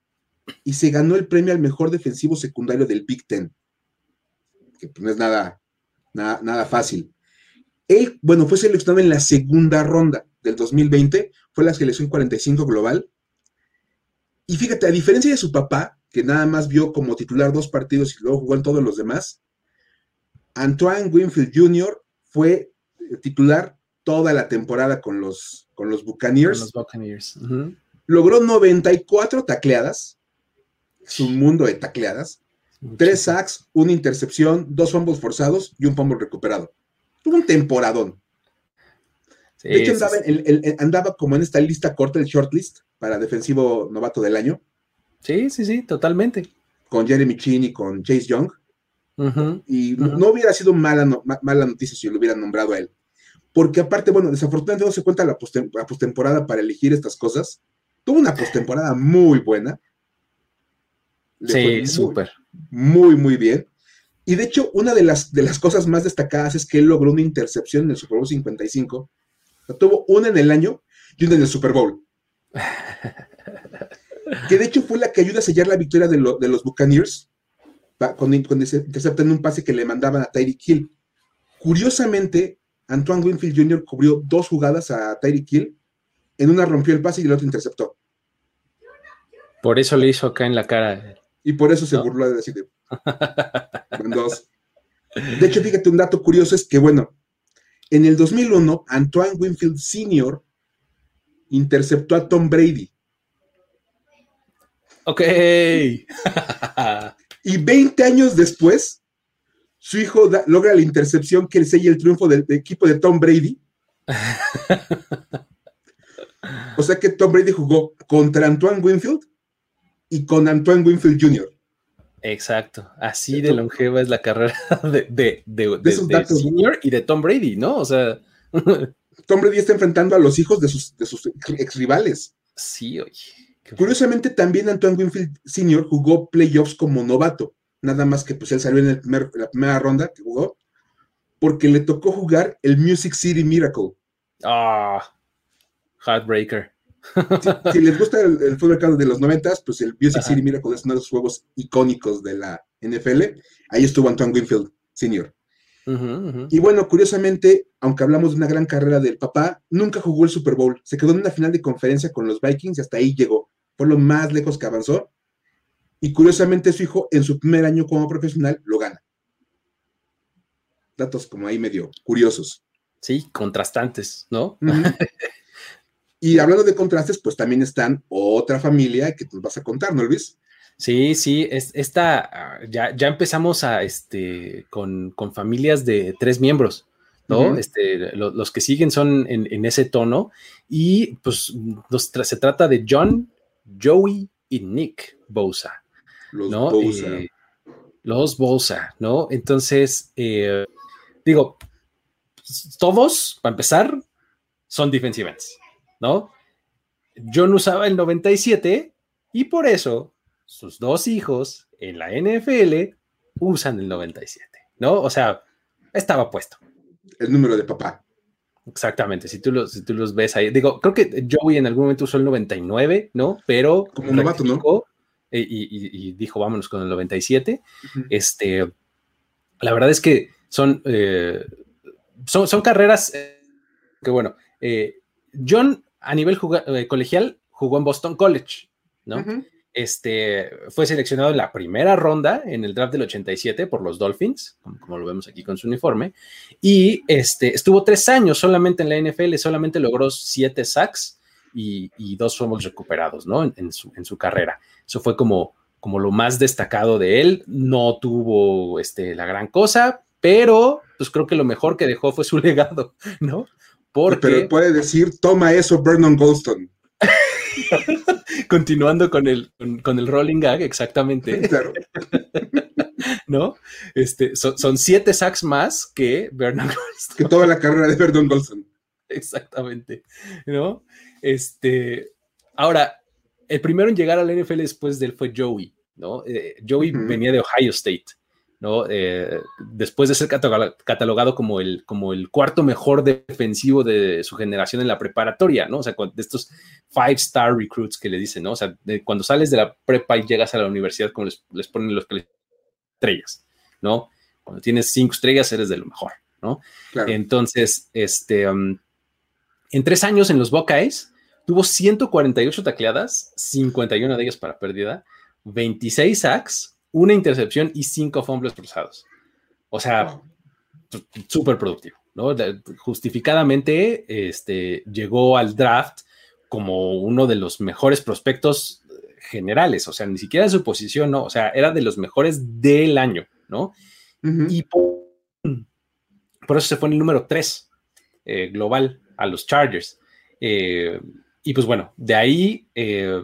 y se ganó el premio al mejor defensivo secundario del Big Ten, que pues, no es nada, nada, nada fácil. Él, bueno, fue seleccionado en la segunda ronda del 2020, fue la selección 45 global, y fíjate, a diferencia de su papá, que nada más vio como titular dos partidos y luego jugó en todos los demás, Antoine Winfield Jr. fue titular toda la temporada con los, con los Buccaneers. los Buccaneers. Logró 94 tacleadas, es un mundo de tacleadas, tres sacks, una intercepción, dos fumbles forzados y un fumble recuperado. Tuvo un temporadón. de hecho, andaba, como en esta lista corta, el shortlist, para defensivo novato del año. Sí, sí, sí, totalmente. Con Jeremy Chin y con Chase Young. y no hubiera sido mala, mala noticia si lo hubieran nombrado a él. Porque aparte, bueno, desafortunadamente no se cuenta la, postemporada para elegir estas cosas. Tuvo una postemporada muy buena. sí, súper. Muy, muy bien. Y de hecho, una de las, de las cosas más destacadas es que él logró una intercepción en el Super Bowl 55. tuvo una en el año y una en el Super Bowl [laughs] que de hecho fue la que ayuda a sellar la victoria de, los Buccaneers cuando, interceptan un pase que le mandaban a Tyreek Hill. Curiosamente, Antoine Winfield Jr. cubrió dos jugadas a Tyreek Hill. En una rompió el pase y el otro interceptó. Por eso le hizo acá en la cara. Y por eso se burló de decir, [laughs] dos. De hecho, fíjate, un dato curioso es que, bueno, en el 2001, Antoine Winfield Sr. interceptó a Tom Brady. Ok. [laughs] y 20 años después, su hijo logra la intercepción que sella el triunfo del, equipo de Tom Brady. [laughs] o sea que Tom Brady jugó contra Antoine Winfield y con Antoine Winfield Jr. Exacto, así de longeva es la carrera [laughs] de, de, de, Senior y de Tom Brady, ¿no? O sea. Tom Brady está enfrentando a los hijos de sus, de sus ex rivales. Sí, oye. Curiosamente, también Antoine Winfield Sr. jugó playoffs como novato, nada más que pues él salió en, la primera ronda que jugó, porque le tocó jugar el Music City Miracle. Ah, Heartbreaker. Si, [laughs] les gusta el, fútbol de los noventas, pues el Music City Miracle es uno de los juegos icónicos de la NFL. Ahí estuvo Antoine Winfield Sr. Y bueno, curiosamente, aunque hablamos de una gran carrera del papá, nunca jugó el Super Bowl. Se quedó en una final de conferencia con los Vikings y hasta ahí llegó. Fue lo más lejos que avanzó. Y curiosamente su hijo en su primer año como profesional lo gana. Datos como ahí medio curiosos. Sí, contrastantes, ¿no? [laughs] y hablando de contrastes, pues también están otra familia que nos vas a contar, ¿no, Luis? Sí, sí, es, esta, ah, ya, ya empezamos a, este, con, familias de tres miembros, ¿no? este, los que siguen son en, ese tono y pues se trata de John, Joey y Nick Bosa, los ¿no? Bosa. Eh, los Bosa, ¿no? Entonces, eh, digo, todos, para empezar, son defensive ¿no? John usaba el 97 y por eso sus dos hijos en la NFL usan el 97, ¿no? O sea, estaba puesto. El número de papá. Exactamente, si tú, los, si tú los ves ahí. Digo, creo que Joey en algún momento usó el 99, ¿no? Pero. Como novato, ¿no? Y, dijo, vámonos con el 97. Este. La verdad es que son. Eh, son, son, carreras eh, que, bueno, eh, John a nivel colegial jugó en Boston College, ¿no? Este, fue seleccionado en la primera ronda en el draft del 87 por los Dolphins, como, lo vemos aquí con su uniforme, y este, estuvo tres años solamente en la NFL, solamente logró siete sacks y, dos fumbles recuperados, ¿no? En, su, carrera. Eso fue como, como lo más destacado de él. No tuvo este, la gran cosa, pero pues creo que lo mejor que dejó fue su [laughs] legado, ¿no? Porque... Pero puede decir, toma eso, Vernon Goldstone. [laughs] [laughs] Continuando con el, con, el rolling gag, exactamente. [laughs] [laughs] ¿No? Este, son, siete sacks más que Vernon Que toda la carrera de Vernon Golston. Exactamente. ¿No? Este, ahora, el primero en llegar a la NFL después de él fue Joey, ¿no? Eh, Joey venía de Ohio State. ¿No? Eh, después de ser catalogado como el, como el cuarto mejor defensivo de su generación en la preparatoria, ¿no? O sea, de estos five star recruits que le dicen, ¿no? O sea, cuando sales de la prepa y llegas a la universidad, como les, ponen los estrellas, ¿no? Cuando tienes cinco estrellas, eres de lo mejor, ¿no? Entonces, este, um, en tres años en los Buckeyes, tuvo 148 tacleadas, 51 de ellas para pérdida, 26 sacks, una intercepción y cinco fumbles cruzados. O sea, súper productivo, ¿no? Justificadamente este, llegó al draft como uno de los mejores prospectos generales, o sea, ni siquiera en su posición, ¿no? O sea, era de los mejores del año, ¿no? Y por, eso se fue en el número 3 eh, global a los Chargers. Eh, y pues bueno, de ahí eh,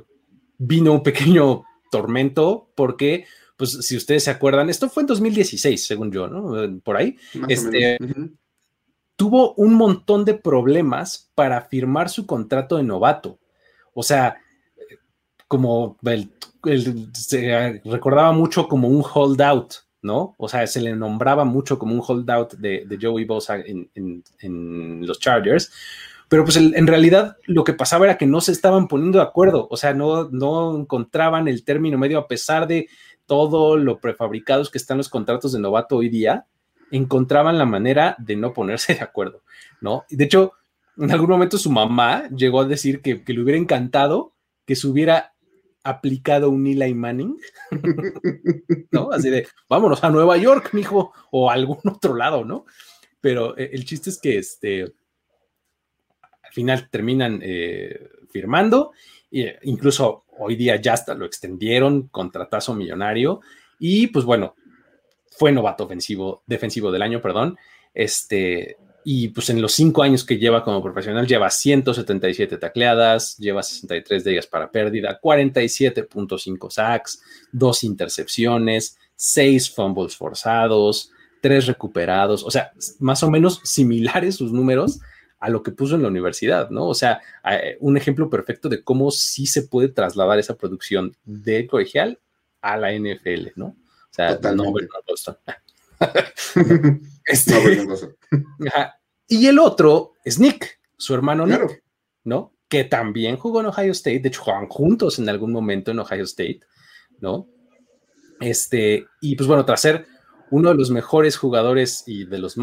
vino un pequeño tormento porque pues si ustedes se acuerdan, esto fue en 2016, según yo, ¿no? Por ahí. este, Tuvo un montón de problemas para firmar su contrato de novato. O sea, como se recordaba mucho como un holdout, ¿no? O sea, se le nombraba mucho como un holdout de, de Joey Bosa en, los Chargers. Pero pues en realidad lo que pasaba era que no se estaban poniendo de acuerdo, o sea, no, no encontraban el término medio a pesar de todo lo prefabricados que están los contratos de novato hoy día, encontraban la manera de no ponerse de acuerdo, ¿no? De hecho, en algún momento su mamá llegó a decir que, le hubiera encantado que se hubiera aplicado un Eli Manning, [laughs] ¿no? Así de, vámonos a Nueva York, mijo, o a algún otro lado, ¿no? Pero eh, el chiste es que este, al final terminan eh, firmando, e incluso hoy día ya hasta lo extendieron, contratazo millonario, y pues bueno, fue novato ofensivo, defensivo del año, perdón, este, y pues en los cinco años que lleva como profesional, lleva 177 tacleadas, lleva 63 de ellas para pérdida, 47.5 sacks, dos intercepciones, seis fumbles forzados, tres recuperados, o sea, más o menos similares sus números a lo que puso en la universidad, ¿no? O sea, un ejemplo perfecto de cómo sí se puede trasladar esa producción de colegial a la NFL, ¿no? O sea, no, Este, y el otro es Nick, su hermano Nick, ¿no? Que también jugó en Ohio State, de hecho jugaban juntos en algún momento en Ohio State, ¿no? Este, y pues bueno, tras ser uno de los mejores jugadores y de los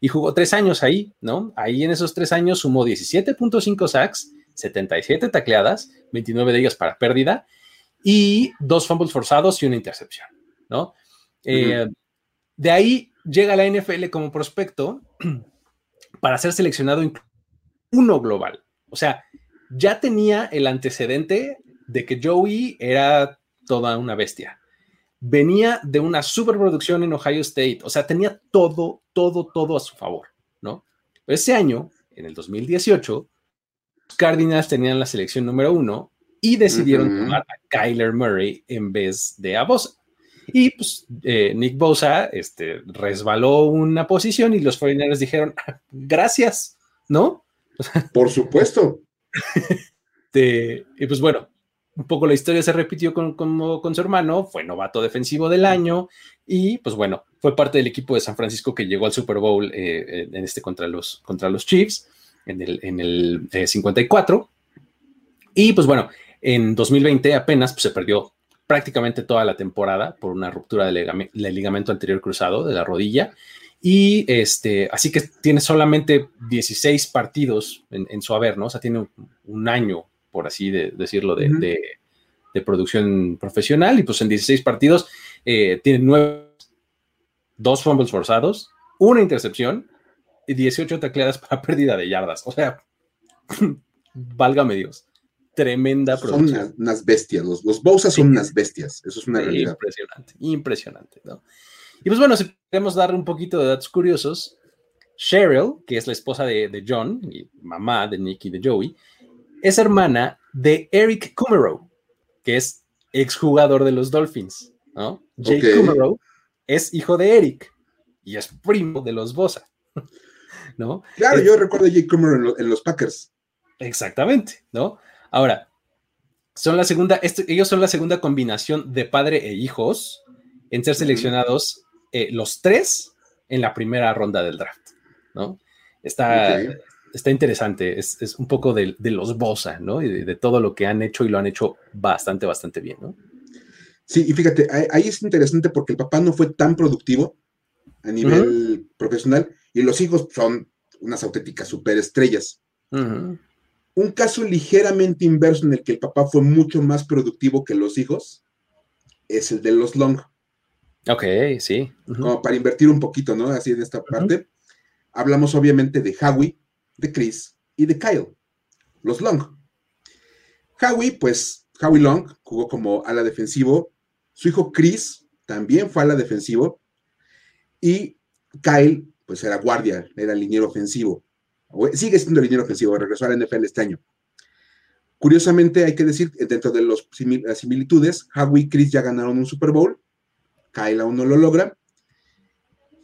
y jugó tres años ahí, ¿no? Ahí en esos tres años sumó 17.5 sacks, 77 tacleadas, 29 de ellas para pérdida y dos fumbles forzados y una intercepción, ¿no? Eh, de ahí llega a la NFL como prospecto [clears throat] para ser seleccionado uno global. O sea, ya tenía el antecedente de que Joey era toda una bestia. Venía de una superproducción en Ohio State, o sea, tenía todo, todo, todo a su favor, ¿no? ese año, en el 2018, los Cardinals tenían la selección número uno y decidieron tomar a Kyler Murray en vez de a Bosa. Y pues eh, Nick Bosa este, resbaló una posición y los 49 dijeron, ah, gracias, ¿no? Por supuesto. [laughs] y pues bueno, un poco la historia se repitió con, con, su hermano, fue novato defensivo del año y pues bueno, fue parte del equipo de San Francisco que llegó al Super Bowl eh, en este contra los, contra los Chiefs en el, en el 54. Eh, y pues bueno, en 2020 apenas pues, se perdió prácticamente toda la temporada por una ruptura del ligamento anterior cruzado de la rodilla. Y este, así que tiene solamente 16 partidos en, su haber, ¿no? O sea, tiene un, año, por así decirlo, de, producción profesional. Y pues en 16 partidos eh, tiene nueve, dos fumbles forzados, una intercepción y 18 tacleadas para [laughs] pérdida de yardas. O sea, [laughs] válgame Dios tremenda producción. Son unas, bestias, los, los Bosa son unas bestias, eso es una realidad. Impresionante, impresionante, ¿no? Y pues bueno, si queremos darle un poquito de datos curiosos, Cheryl, que es la esposa de, John y mamá de Nicky y de Joey, es hermana de Eric Kummerow, que es exjugador de los Dolphins, ¿no? Jake okay. es hijo de Eric y es primo de los Bosa, ¿no? Claro, yo recuerdo a Jake Kummerow en los Packers. Exactamente, ¿no? Ahora, son la segunda, ellos son la segunda combinación de padre e hijos en ser seleccionados eh, los tres en la primera ronda del draft, ¿no? Está, está interesante, es, un poco de, los Bosa, ¿no? Y de, todo lo que han hecho y lo han hecho bastante, bastante bien, ¿no? Sí, y fíjate, ahí, es interesante porque el papá no fue tan productivo a nivel profesional y los hijos son unas auténticas superestrellas. Un caso ligeramente inverso en el que el papá fue mucho más productivo que los hijos es el de los Long. Ok, sí. Como para invertir un poquito, ¿no? Así en esta parte. Hablamos obviamente de Howie, de Chris y de Kyle, los Long. Howie, pues, Howie Long jugó como ala defensivo. Su hijo Chris también fue ala defensivo. Y Kyle, pues era guardia, era liniero ofensivo sigue siendo línea ofensivo, regresó a la NFL este año. Curiosamente, hay que decir, dentro de las similitudes, Howie y Chris ya ganaron un Super Bowl, Kyle aún no lo logra.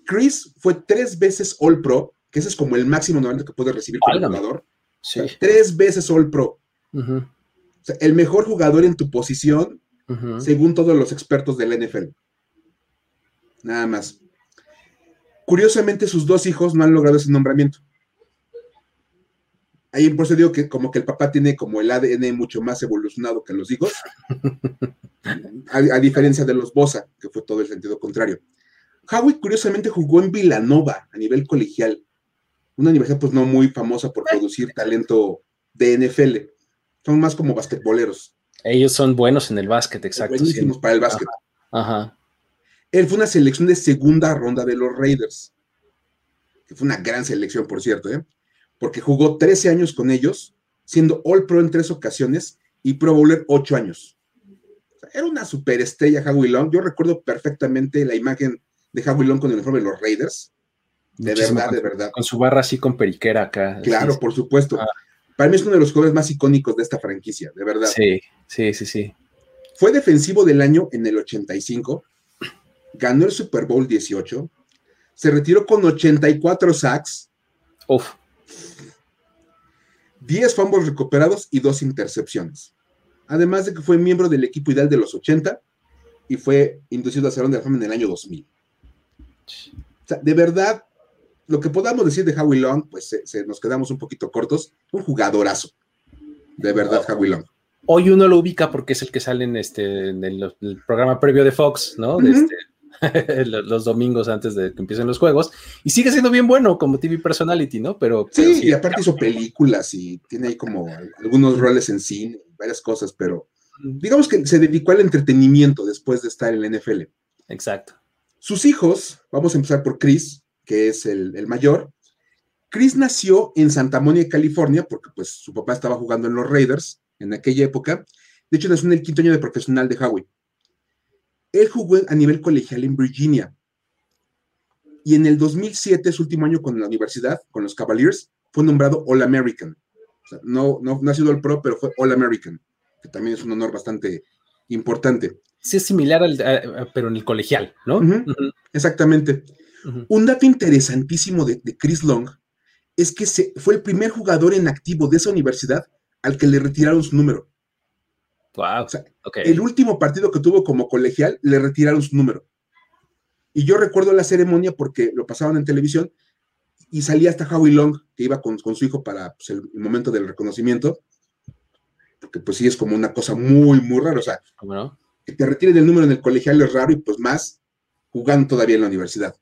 Chris fue tres veces All Pro, que ese es como el máximo normalmente que puede recibir como jugador. tres veces All Pro. el mejor jugador en tu posición, según todos los expertos del NFL. Nada más. Curiosamente, sus dos hijos no han logrado ese nombramiento. Ahí por eso digo que como que el papá tiene como el ADN mucho más evolucionado que los hijos, [laughs] a, diferencia de los Bosa, que fue todo el sentido contrario. Howie curiosamente jugó en Villanova a nivel colegial. Una universidad pues no muy famosa por producir talento de NFL. Son más como basquetboleros. Ellos son buenos en el básquet, exacto. Buenísimos para el básquet. Ajá. Él fue una selección de segunda ronda de los Raiders, que fue una gran selección, por cierto, ¿eh? porque jugó 13 años con ellos, siendo All Pro en tres ocasiones y Pro Bowler ocho años. era una superestrella Howie Long. Yo recuerdo perfectamente la imagen de Howie Long con el uniforme de los Raiders. De verdad, de verdad. Con su barra así con periquera acá. Claro, por supuesto. Ah. Para mí es uno de los jugadores más icónicos de esta franquicia, de verdad. Sí, sí, sí, sí. Fue defensivo del año en el 85, ganó el Super Bowl 18, se retiró con 84 sacks. Uf. 10 fumbles recuperados y dos intercepciones. Además de que fue miembro del equipo ideal de los 80 y fue inducido a Salón de la Fama en el año 2000. O sea, de verdad, lo que podamos decir de Howie Long, pues se, nos quedamos un poquito cortos. Un jugadorazo. De verdad, Howie Long. Hoy uno lo ubica porque es el que sale en, este, en el, programa previo de Fox, ¿no? De este, [laughs] los domingos antes de que empiecen los juegos. Y sigue siendo bien bueno como TV personality, ¿no? Pero. Sí, y aparte hizo películas y tiene ahí como algunos roles en cine, varias cosas, pero digamos que se dedicó al entretenimiento después de estar en la NFL. Exacto. Sus hijos, vamos a empezar por Chris, que es el, mayor. Chris nació en Santa Mónica, California, porque pues su papá estaba jugando en los Raiders en aquella época. De hecho, nació en el quinto año de profesional de Howie. Él jugó a nivel colegial en Virginia. Y en el 2007, su último año con la universidad, con los Cavaliers, fue nombrado All American. no, no, ha sido el pro, pero fue All American, que también es un honor bastante importante. Sí, es similar al, pero en el colegial, ¿no? Exactamente. Un dato interesantísimo de, Chris Long es que se, fue el primer jugador en activo de esa universidad al que le retiraron su número. Wow. El último partido que tuvo como colegial le retiraron su número. Y yo recuerdo la ceremonia porque lo pasaban en televisión y salía hasta Howie Long, que iba con, su hijo para pues, el, momento del reconocimiento. Porque pues sí es como una cosa muy, muy rara. O sea, que te retiren el número en el colegial es raro y pues más jugando todavía en la universidad.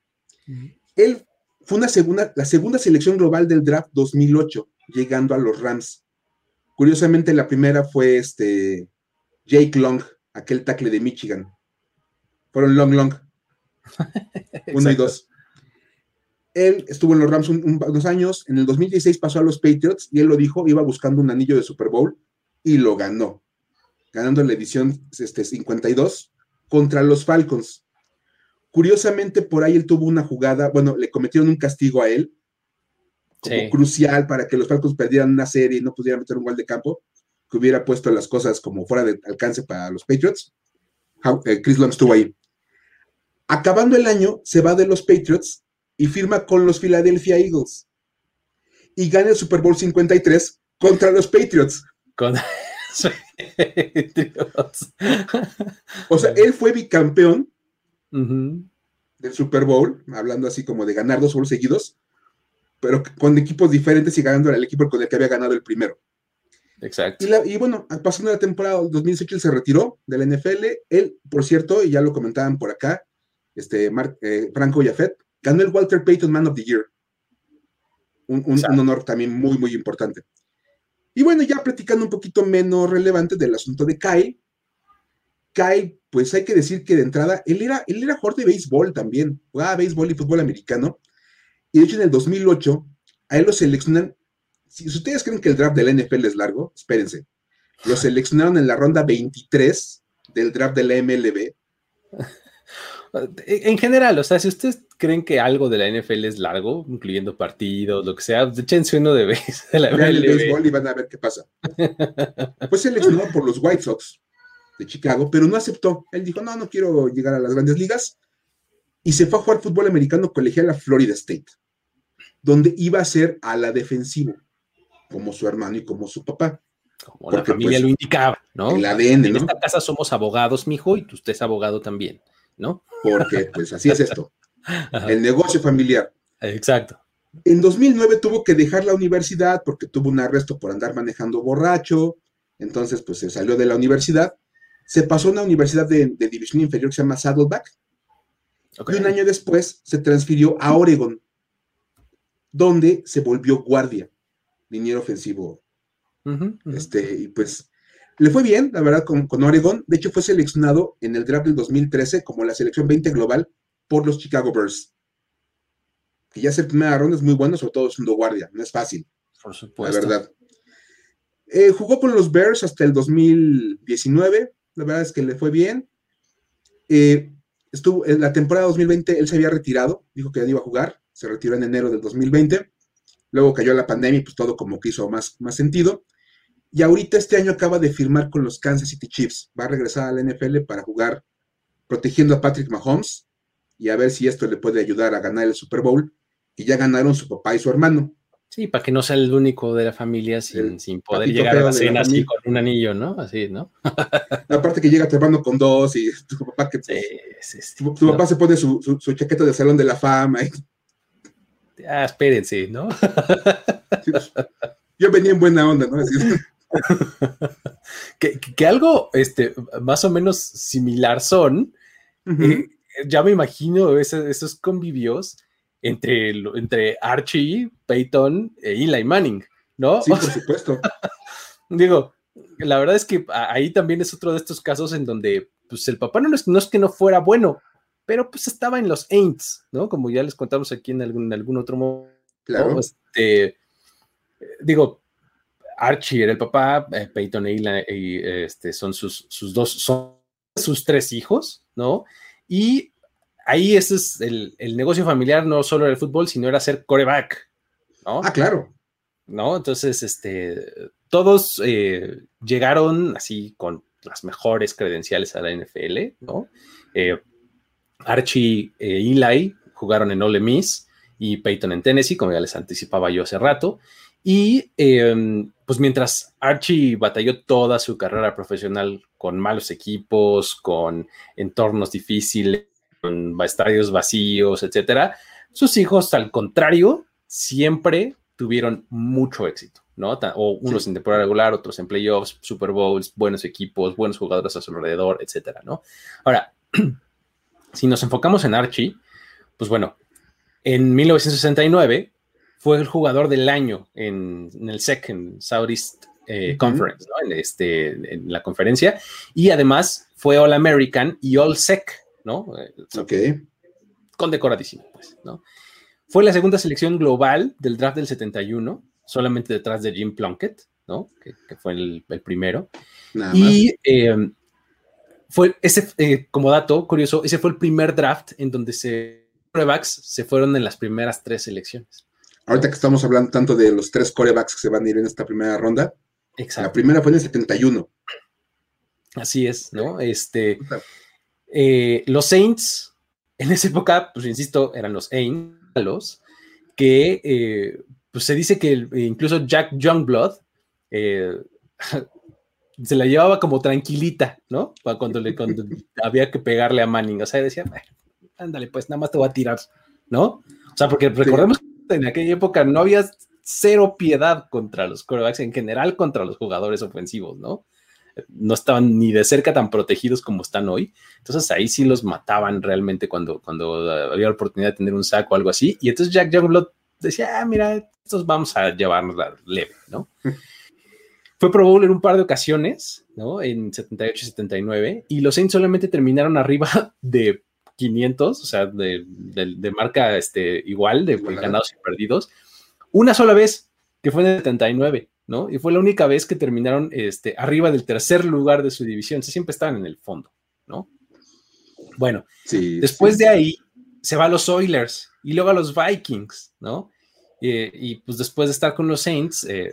Él fue una segunda, la segunda selección global del draft 2008, llegando a los Rams. Curiosamente, la primera fue este Jake Long, aquel tackle de Michigan. Fueron Long Long. [laughs] Uno y dos. Él estuvo en los Rams unos años. En el 2016 pasó a los Patriots y él lo dijo, iba buscando un anillo de Super Bowl y lo ganó. Ganando la edición este, 52 contra los Falcons. Curiosamente, por ahí él tuvo una jugada, bueno, le cometieron un castigo a él, como crucial para que los Falcons perdieran una serie y no pudieran meter un gol de campo que hubiera puesto las cosas como fuera de alcance para los Patriots. Eh, Chris Long estuvo ahí. Acabando el año, se va de los Patriots y firma con los Philadelphia Eagles. Y gana el Super Bowl 53 contra los Patriots. Con... [laughs] o sea, él fue bicampeón del Super Bowl, hablando así como de ganar dos Bowl seguidos, pero con equipos diferentes y ganando el equipo con el que había ganado el primero. Exacto. Y, bueno, pasando la temporada 2018 se retiró de la NFL. Él, por cierto, y ya lo comentaban por acá, este eh, Franco Jafet, ganó el Walter Payton Man of the Year. Un, honor también muy, muy importante. Y bueno, ya platicando un poquito menos relevante del asunto de Kyle. Kyle, pues hay que decir que de entrada, él era, él era jugador de béisbol también, jugaba béisbol y fútbol americano. Y de hecho en el 2008, a él lo seleccionan si ustedes creen que el draft de la NFL es largo, espérense. Lo seleccionaron en la ronda 23 del draft de la MLB. [laughs] En general, o sea, si ustedes creen que algo de la NFL es largo, incluyendo partidos, lo que sea, échense uno de [laughs] vez de la MLB. y van a ver qué pasa. Fue seleccionado por los White Sox de Chicago, pero no aceptó. Él dijo, no, no quiero llegar a las grandes ligas. Y se fue a jugar fútbol americano colegial a Florida State, donde iba a ser a la defensivo como su hermano y como su papá. Como la familia pues, lo indicaba, ¿no? El ADN, en esta casa somos abogados, mijo, y usted es abogado también, ¿no? Porque, pues así es esto. [laughs] El negocio familiar. Exacto. En 2009 tuvo que dejar la universidad porque tuvo un arresto por andar manejando borracho. Entonces, pues se salió de la universidad. Se pasó a una universidad de, división inferior que se llama Saddleback. Y un año después se transfirió a Oregon donde se volvió guardia, liniero ofensivo. Este, y pues le fue bien, la verdad, con, con, Oregon. De hecho, fue seleccionado en el draft del 2013 como la selección 20 global por los Chicago Bears. Que ya ser primera ronda es muy bueno, sobre todo siendo guardia, no es fácil. Por supuesto. La verdad. Eh, jugó con los Bears hasta el 2019. La verdad es que le fue bien. Eh, estuvo en la temporada 2020, él se había retirado, dijo que ya iba a jugar, se retiró en enero del 2020. Luego cayó la pandemia y pues todo como que hizo más, más sentido. Y ahorita este año acaba de firmar con los Kansas City Chiefs. Va a regresar a la NFL para jugar protegiendo a Patrick Mahomes y a ver si esto le puede ayudar a ganar el Super Bowl. Y ya ganaron su papá y su hermano. Sí, para que no sea el único de la familia sin, sin poder llegar a la cena así con un anillo, ¿no? Así, ¿no? [laughs] Aparte que llega tu hermano con dos y tu papá que... tu, papá se pone su, su, chaqueta de Salón de la Fama. Y... [laughs] Ah, espérense, ¿no? Pues, yo venía en buena onda, ¿no? [laughs] que, que, algo este, más o menos similar son, eh, ya me imagino esos convivios entre, entre Archie, Peyton e Eli Manning, ¿no? Sí, por supuesto. [laughs] Digo, la verdad es que ahí también es otro de estos casos en donde pues el papá no es, no es que no fuera bueno, pero pues estaba en los Aints, ¿no? Como ya les contamos aquí en algún, algún otro momento. Claro. Este, digo, Archie era el papá, eh, Peyton e Eli este, son sus, sus dos, son sus tres hijos, ¿no? Y ahí ese es el, negocio familiar, no solo era el fútbol, sino era ser coreback, ¿no? Ah, claro. ¿No? Entonces, este, todos eh, llegaron así con las mejores credenciales a la NFL, ¿no? Eh, Archie e Eli jugaron en Ole Miss y Peyton en Tennessee, como ya les anticipaba yo hace rato. Y em, pues mientras Archie batalló toda su carrera profesional con malos equipos, con entornos difíciles, estadios vacíos, etcétera. Sus hijos, al contrario, siempre tuvieron mucho éxito, ¿no? O unos en temporada regular, otros en playoffs, Super Bowls, buenos equipos, buenos jugadores a su alrededor, etcétera, ¿no? Ahora, [clears throat] si nos enfocamos en Archie, pues bueno, en 1969 fue el jugador del año en, el SEC, en Southeast eh, Conference, ¿no? En, este, en la conferencia, y además fue All American y All SEC ¿no? Eh, ok. Condecoradísimo, pues, ¿no? Fue la segunda selección global del draft del 71, solamente detrás de Jim Plunkett, ¿no? Que, fue el, primero. y em, fue ese, eh, como dato curioso, ese fue el primer draft en donde se corebacks se fueron en las primeras tres selecciones. Ahorita que estamos hablando tanto de los tres corebacks que se van a ir en esta primera ronda, Exacto. la primera fue en el 71. Así es, ¿no? Este, eh, los Saints, en esa época, pues insisto, eran los Angels, que eh, pues se dice que incluso Jack Youngblood eh, [laughs] se la llevaba como tranquilita, ¿no? Cuando, le, [laughs] había que pegarle a Manning, o sea, decía, ándale, pues nada más te voy a tirar, ¿no? O sea, porque recordemos que en aquella época no había cero piedad contra los quarterbacks, en general contra los jugadores ofensivos, ¿no? No estaban ni de cerca tan protegidos como están hoy. Entonces ahí sí los mataban realmente cuando, cuando había la oportunidad de tener un saco o algo así. Y entonces Jack Youngblood decía, ah, mira, estos vamos a llevarnos la leve, ¿no? [laughs] Fue Pro en un par de ocasiones, ¿no? En 78 y 79, y los Saints solamente terminaron arriba [laughs] de 500, o sea, de, marca este, igual, de ganados y perdidos, una sola vez, que fue en el 79. ¿No? Y fue la única vez que terminaron este, arriba del tercer lugar de su división. siempre estaban en el fondo, ¿no? Bueno, después de ahí se va a los Oilers y luego a los Vikings, ¿no? y pues después de estar con los Saints, eh,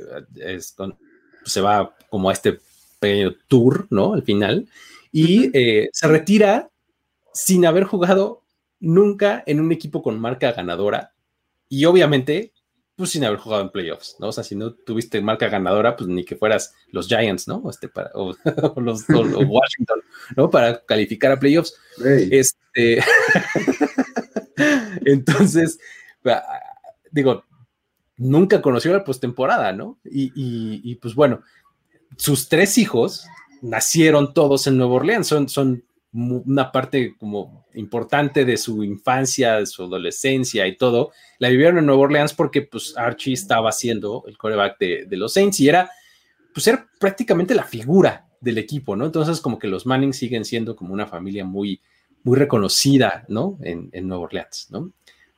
se va como a este pequeño tour, ¿no? Al final, y eh, se retira sin haber jugado nunca en un equipo con marca ganadora. Y obviamente pues sin haber jugado en playoffs, ¿no? O sea, si no tuviste marca ganadora, pues ni que fueras los Giants, ¿no? Este, para, o, [laughs] los [laughs] Washington, ¿no? Para calificar a playoffs. Este, [laughs] entonces, digo, nunca conoció la postemporada, ¿no? Y, y, pues bueno, sus tres hijos nacieron todos en Nueva Orleans, son, son una parte como importante de su infancia, de su adolescencia y todo, la vivieron en Nueva Orleans porque pues Archie estaba haciendo el coreback de, los Saints y era, pues era prácticamente la figura del equipo, ¿no? Entonces como que los Manning siguen siendo como una familia muy, muy reconocida, ¿no? En, Nueva Orleans, ¿no?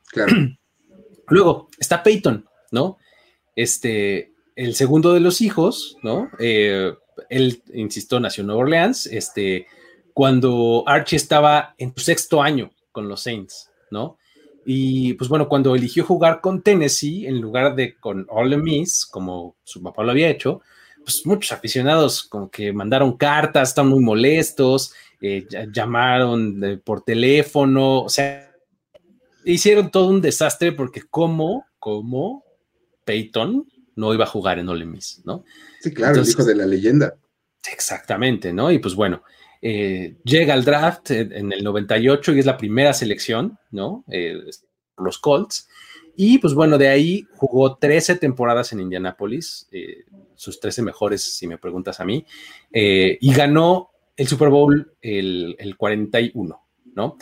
Claro. [clears throat] Luego está Peyton, ¿no? Este, el segundo de los hijos, ¿no? Eh, él, insisto, nació en Nueva Orleans, este, cuando Archie estaba en su sexto año con los Saints, ¿no? Y pues bueno, cuando eligió jugar con Tennessee en lugar de con Ole Miss, como su papá lo había hecho, pues muchos aficionados como que mandaron cartas, están muy molestos, eh, llamaron por teléfono, o sea, hicieron todo un desastre porque como, como Peyton no iba a jugar en Ole Miss, ¿no? Sí, claro, el hijo de la leyenda. Exactamente, ¿no? Y pues bueno, eh, llega al draft en el 98 y es la primera selección, ¿no? Eh, los Colts. Y pues bueno, de ahí jugó 13 temporadas en Indianápolis, eh, sus 13 mejores, si me preguntas a mí, y ganó el Super Bowl el, 41, ¿no?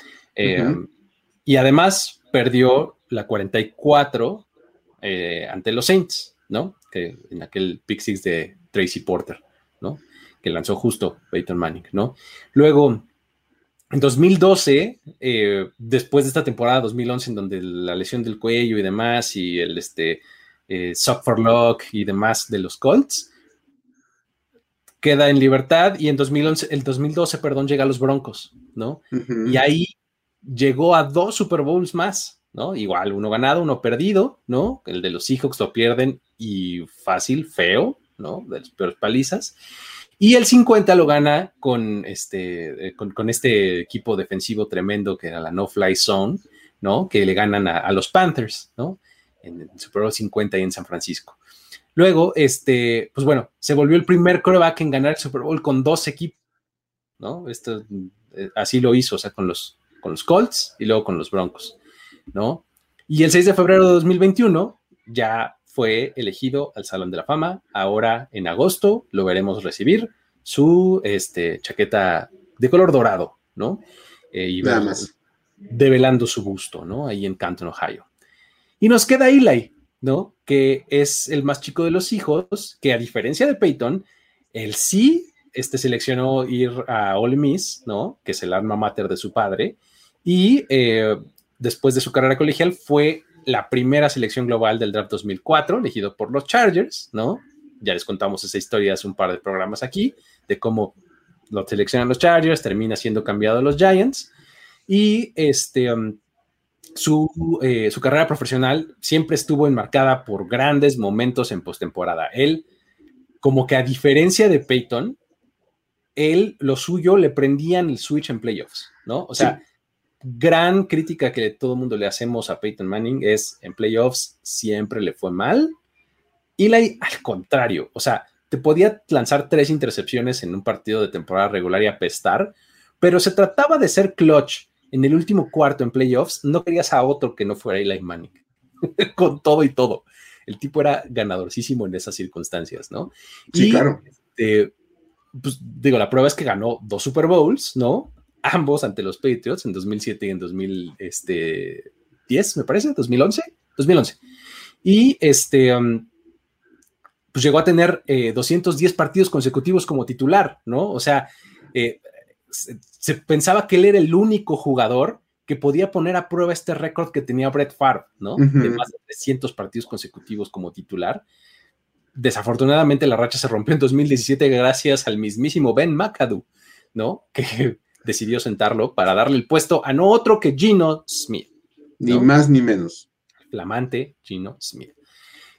Y además perdió la 44 ante los Saints, ¿no? Que en aquel pick six de Tracy Porter, ¿no? Que lanzó justo Peyton Manning, ¿no? Luego, en 2012, eh, después de esta temporada 2011, en donde la lesión del cuello y demás, y el este, eh, Suck for Luck y demás de los Colts, queda en libertad y en 2011, el 2012, perdón, llega a los Broncos, ¿no? Y ahí llegó a dos Super Bowls más, ¿no? Igual, uno ganado, uno perdido, ¿no? El de los Seahawks lo pierden y fácil, feo, ¿no? De las peores palizas. Y el 50 lo gana con este, eh, con, este equipo defensivo tremendo que era la No Fly Zone, ¿no? Que le ganan a, los Panthers, ¿no? En el Super Bowl 50 y en San Francisco. Luego, este, pues bueno, se volvió el primer coreback en ganar el Super Bowl con dos equipos, ¿no? Esto, eh, así lo hizo, o sea, con los, con los Colts y luego con los Broncos, ¿no? Y el 6 de febrero de 2021 ya fue elegido al Salón de la Fama. Ahora en agosto lo veremos recibir su este, chaqueta de color dorado, ¿no? Eh, y Nada más. Develando su busto, ¿no? Ahí en Canton, Ohio. Y nos queda Eli, ¿no? Que es el más chico de los hijos, que a diferencia de Peyton, él sí este, seleccionó ir a Ole Miss, ¿no? Que es el alma mater de su padre. Y eh, después de su carrera colegial fue la primera selección global del draft 2004, elegido por los Chargers, ¿no? Ya les contamos esa historia hace un par de programas aquí, de cómo lo seleccionan los Chargers, termina siendo cambiado a los Giants. Y este, um, su, eh, su, carrera profesional siempre estuvo enmarcada por grandes momentos en postemporada. Él, como que a diferencia de Peyton, él, lo suyo, le prendían el switch en playoffs, ¿no? O sea, gran crítica que todo el mundo le hacemos a Peyton Manning es en playoffs siempre le fue mal. Y al contrario, o sea, te podía lanzar tres intercepciones en un partido de temporada regular y apestar, pero se trataba de ser clutch en el último cuarto en playoffs, no querías a otro que no fuera Eli Manning, [laughs] con todo y todo. El tipo era ganadorcísimo en esas circunstancias, ¿no? Sí, claro. Este, pues digo, la prueba es que ganó dos Super Bowls, ¿no? Ambos ante los Patriots en 2007 y en 2010, este, me parece, 2011, 2011. Y este, um, pues llegó a tener 210 eh, partidos consecutivos como titular, ¿no? O sea, eh, se, pensaba que él era el único jugador que podía poner a prueba este récord que tenía Brett Favre, ¿no? De más de 300 partidos consecutivos como titular. Desafortunadamente la racha se rompió en 2017 gracias al mismísimo Ben McAdoo, ¿no? [laughs] Que decidió sentarlo para darle el puesto a no otro que Gino Smith. Ni más ni menos. Flamante Gino Smith.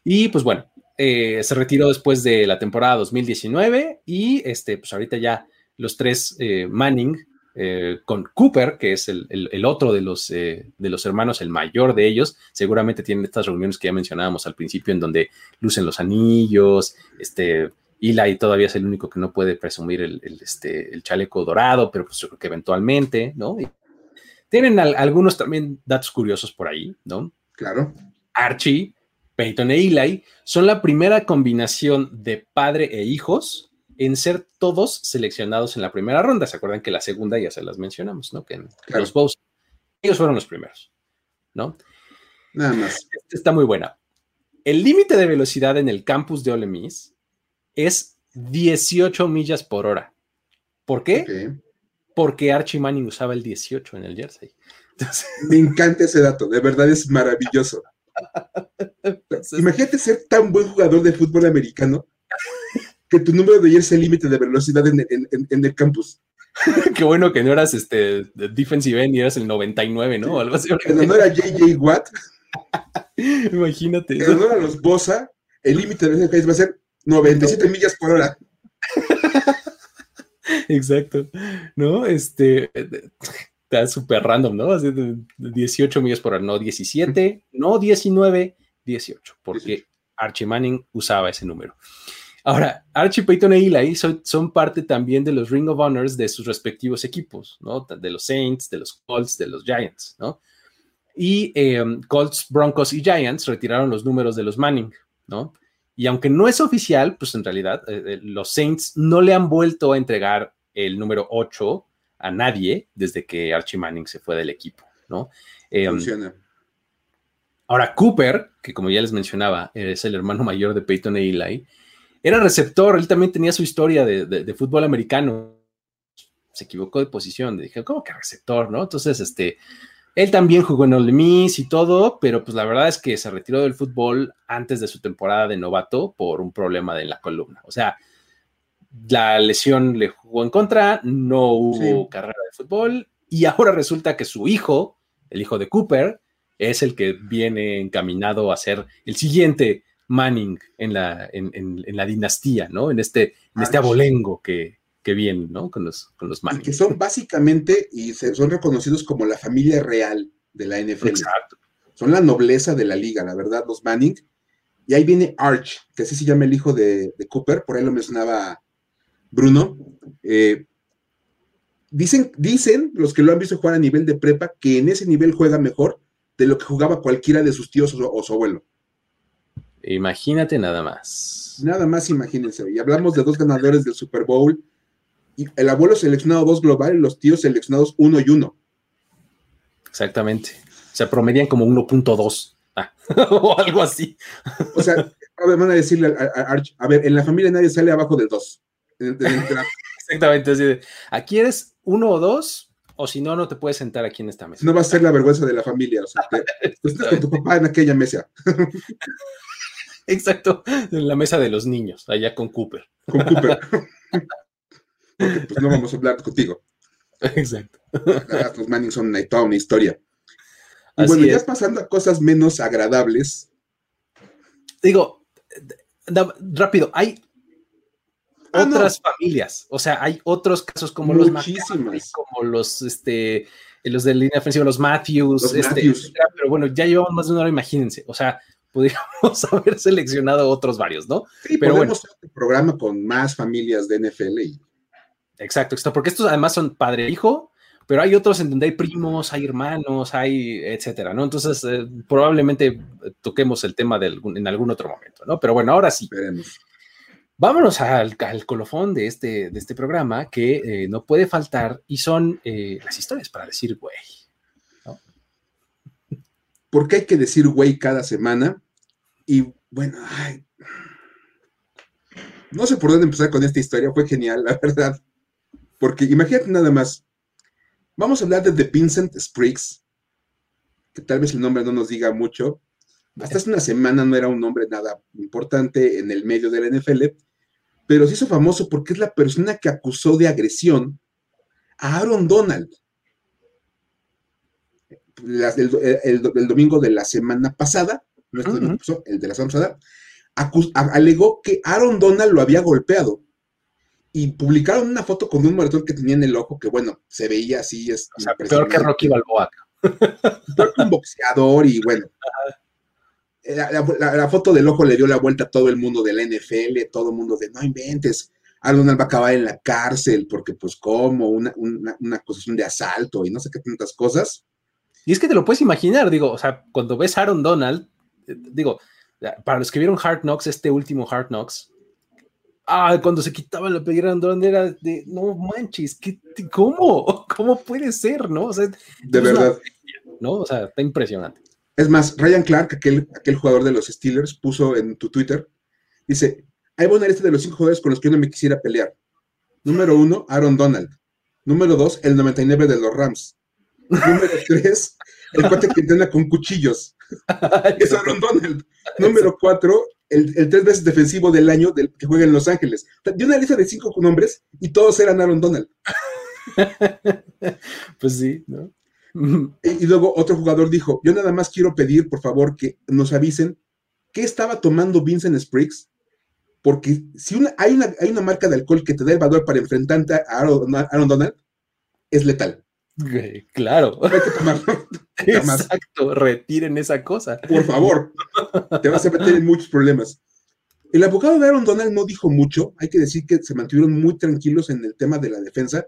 Y pues bueno, eh, se retiró después de la temporada 2019 y este, pues ahorita ya los tres eh, Manning eh, con Cooper, que es el, otro de los, de los hermanos, el mayor de ellos, seguramente tienen estas reuniones que ya mencionábamos al principio en donde lucen los anillos, este, Eli todavía es el único que no puede presumir el, este, el chaleco dorado, pero pues yo creo que eventualmente, ¿no? tienen algunos también datos curiosos por ahí, ¿no? Claro. Archie, Peyton e Eli son la primera combinación de padre e hijos en ser todos seleccionados en la primera ronda. ¿Se acuerdan que la segunda ya se las mencionamos, ¿no? Que en los Bows, ellos fueron los primeros, ¿no? Nada más. está muy buena. El límite de velocidad en el campus de Ole Miss es 18 millas por hora. ¿Por qué? Porque Archie Manning usaba el 18 en el jersey. [laughs] Me encanta ese dato, de verdad es maravilloso. Imagínate ser tan buen jugador de fútbol americano que tu número de jersey límite de velocidad en, el campus. [laughs] Qué bueno que no eras este defensive end y eras el 99, ¿no? Algo así. no era JJ Watt. [laughs] Imagínate. En honor a los Bosa, el límite de velocidad va a ser 97 millas por hora. [laughs] Exacto. ¿No? Este está súper random, ¿no? Así de 18 millas por hora, no 17, no 19, 18, porque Archie Manning usaba ese número. Ahora, Archie Payton e Eli son, son, parte también de los Ring of Honors de sus respectivos equipos, ¿no? De los Saints, de los Colts, de los Giants, ¿no? Y em, Colts, Broncos y Giants retiraron los números de los Manning, ¿no? Y aunque no es oficial, pues en realidad eh, eh, los Saints no le han vuelto a entregar el número 8 a nadie desde que Archie Manning se fue del equipo, ¿no? Em, Funciona. Ahora, Cooper, que como ya les mencionaba, es el hermano mayor de Peyton e Eli, era receptor, él también tenía su historia de, fútbol americano. Se equivocó de posición, dije, ¿cómo que receptor, no? Entonces, este, él también jugó en Ole Miss y todo, pero pues la verdad es que se retiró del fútbol antes de su temporada de novato por un problema de la columna. O sea, la lesión le jugó en contra, no hubo carrera de fútbol y [laughs] ahora resulta que su hijo, el hijo de Cooper, es el que viene encaminado a ser el siguiente Manning en la, en, la dinastía, ¿no? En este, en este abolengo que, que viene, ¿no? Con los, con los Manning. que son básicamente, y son reconocidos como la familia real de la NFL. Exacto. Son la nobleza de la liga, la verdad, los Manning. Y ahí viene Arch, que así se llama el hijo de, Cooper, por ahí lo mencionaba Bruno. Eh, dicen, dicen los que lo han visto jugar a nivel de prepa que en ese nivel juega mejor de lo que jugaba cualquiera de sus tíos o su abuelo. Imagínate nada más. Nada más imagínense. Y hablamos de dos ganadores del Super Bowl. El abuelo seleccionado dos global y los tíos seleccionados uno y uno. Exactamente. Se promedian como 1.2 ah, [laughs] o algo así. O sea, van a decirle a, a, ver, en la familia nadie sale abajo del 2. [laughs] Exactamente, así de, aquí eres uno o dos, o si no, no te puedes sentar aquí en esta mesa. No va a ser la vergüenza de la familia, o sea, [laughs] estás con tu papá en aquella mesa. Exacto, en la mesa de los niños, allá con Cooper. Con Cooper. Porque pues no vamos a hablar contigo. [laughs] Exacto. Los Manning son toda una historia. Y bueno, ya pasando a cosas menos agradables. Digo, rápido, hay ah, otras familias, o sea, hay otros casos como los como los, este, los de línea ofensiva, los Matthews, los este, Matthews. pero bueno, ya llevamos más de una hora, imagínense, o sea, [laughs] podríamos [laughs] haber seleccionado otros varios, ¿no? Sí, pero bueno. un programa con más familias de NFL. Exacto, porque estos además son padre-hijo, e pero hay otros en donde hay primos, hay hermanos, hay etcétera, ¿no? Entonces, eh, probablemente toquemos el tema de en algún otro momento, ¿no? Pero bueno, ahora sí. Vámonos al, colofón de este, de este programa que eh, no puede faltar y son eh, las historias para decir, güey, ¿Por qué hay que decir güey cada semana? Y bueno, no sé por dónde empezar con esta historia, fue genial, la verdad. Porque imagínate nada más, vamos a hablar de The Vincent Spriggs, que tal vez el nombre no nos diga mucho. Hasta hace una semana no era un nombre nada importante en el medio de la NFL, pero se hizo famoso porque es la persona que acusó de agresión a Aaron Donald el, domingo de la semana pasada, no el de la semana pasada, alegó que Aaron Donald lo había golpeado. Y publicaron una foto con un maratón que tenía en el ojo, que bueno, se veía así. Es o sea, peor que Rocky Balboa. Peor que un boxeador y bueno. La, foto del ojo le dio la vuelta a todo el mundo de la NFL, todo el mundo de no inventes, Aaron Donald va a acabar en la cárcel porque pues como una, una, una acusación de asalto y no sé qué tantas cosas. Y es que te lo puedes imaginar, digo, o sea, cuando ves a Aaron Donald, eh, digo, para los que vieron Hard Knocks, este último Hard Knocks, Ah, cuando se quitaba la playera Aaron era de, no manches, ¿qué, ¿cómo? [laughs] ¿Cómo puede ser, no? O sea, de verdad. ¿no? O sea, está impresionante. Es más, Ryan Clark, aquel, aquel jugador de los Steelers, puso en tu Twitter, dice, hay una lista de los cinco jugadores con los que yo no me quisiera pelear. Número uno, Aaron Donald. Número dos, el 99 de los Rams. Número [laughs] tres, el cuate que entrena con cuchillos. es Aaron Donald. Número cuatro, el, tres veces defensivo del año del, que juega en Los Ángeles. De una lista de cinco nombres y todos eran Aaron Donald. [laughs] pues sí, ¿no? [laughs] y, luego otro jugador dijo, yo nada más quiero pedir, por favor, que nos avisen qué estaba tomando Vincent Spriggs, porque si una, hay, una, hay una marca de alcohol que te da el valor para enfrentarte a Aaron Donald, es letal. Claro. [laughs] Exacto, retiren esa cosa. Por favor, te vas a meter en muchos problemas. El abogado de Aaron Donald no dijo mucho, hay que decir que se mantuvieron muy tranquilos en el tema de la defensa.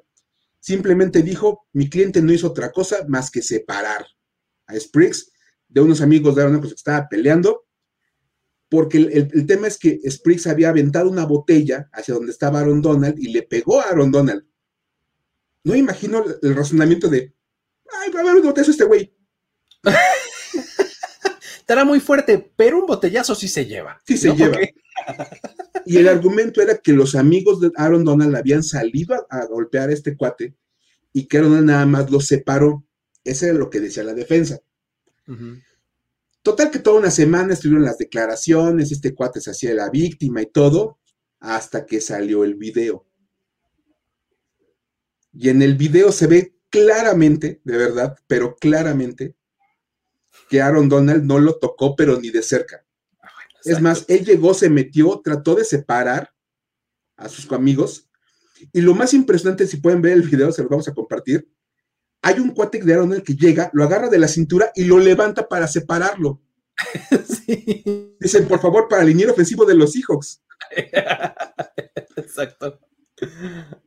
Simplemente dijo, mi cliente no hizo otra cosa más que separar a Spriggs de unos amigos de Aaron Donald que estaba peleando, porque el, tema es que Spriggs había aventado una botella hacia donde estaba Aaron Donald y le pegó a Aaron Donald. No imagino el razonamiento de, ay, va a haber un botellazo este güey. [laughs] Estará muy fuerte, pero un botellazo sí se lleva. Sí se lleva. [laughs] Y el argumento era que los amigos de Aaron Donald habían salido a, golpear a este cuate y que Aaron Donald nada más los separó. Ese era lo que decía la defensa. Total que toda una semana estuvieron las declaraciones, este cuate se hacía la víctima y todo, hasta que salió el video. Y en el video se ve claramente, de verdad, pero claramente, que Aaron Donald no lo tocó, pero ni de cerca. Ah, es más, él llegó, se metió, trató de separar a sus amigos. Y lo más impresionante, si pueden ver el video, se lo vamos a compartir. Hay un cuate de Aaron Donald que llega, lo agarra de la cintura y lo levanta para separarlo. [laughs] Dicen, por favor, para el liniero ofensivo de los Seahawks. [laughs] Exacto.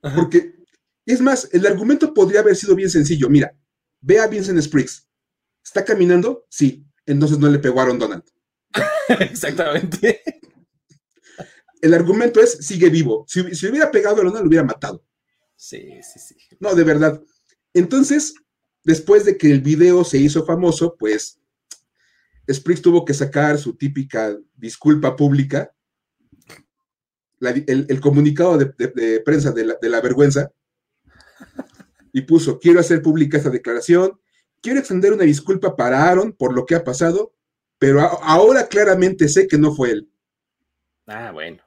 Porque es más, el argumento podría haber sido bien sencillo. Mira, ve a Vincent Spriggs. ¿Está caminando? Sí. Entonces no le pegó a Aaron Donald. [laughs] Exactamente. El argumento es, sigue vivo. Si, hubiera pegado a Donald, lo hubiera matado. Sí, sí, sí. No, de verdad. Entonces, después de que el video se hizo famoso, pues Spriggs tuvo que sacar su típica disculpa pública, el, comunicado de, prensa de la vergüenza, y puso, quiero hacer pública esta declaración, quiero extender una disculpa para Aaron por lo que ha pasado, pero ahora claramente sé que no fue él. Ah, bueno,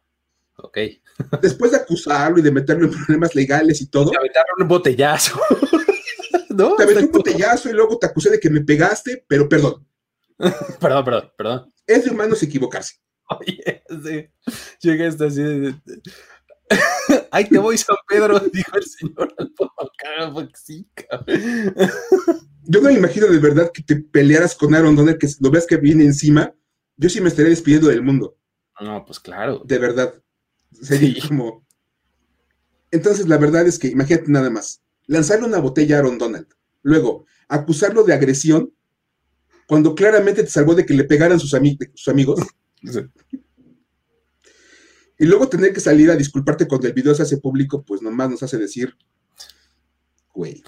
ok. [laughs] Después de acusarlo y de meterlo en problemas legales y todo. Te aventaron un botellazo. [laughs] ¿No? Te aventé un botellazo y luego te acusé de que me pegaste, pero perdón. [laughs] perdón, perdón, perdón. Es de humanos equivocarse. Oye, sí. Llegué hasta así de, [laughs] Ay, te voy, San Pedro, [laughs] dijo el señor [laughs] Yo no me imagino de verdad que te pelearas con Aaron Donald, que lo veas que viene encima. Yo sí me estaría despidiendo del mundo. No, pues claro. De verdad. Sería como. Entonces, la verdad es que, imagínate nada más, lanzarle una botella a Aaron Donald, luego acusarlo de agresión, cuando claramente te salvó de que le pegaran sus, sus amigos. Y luego tener que salir a disculparte cuando el video se hace público, pues nomás nos hace decir, güey.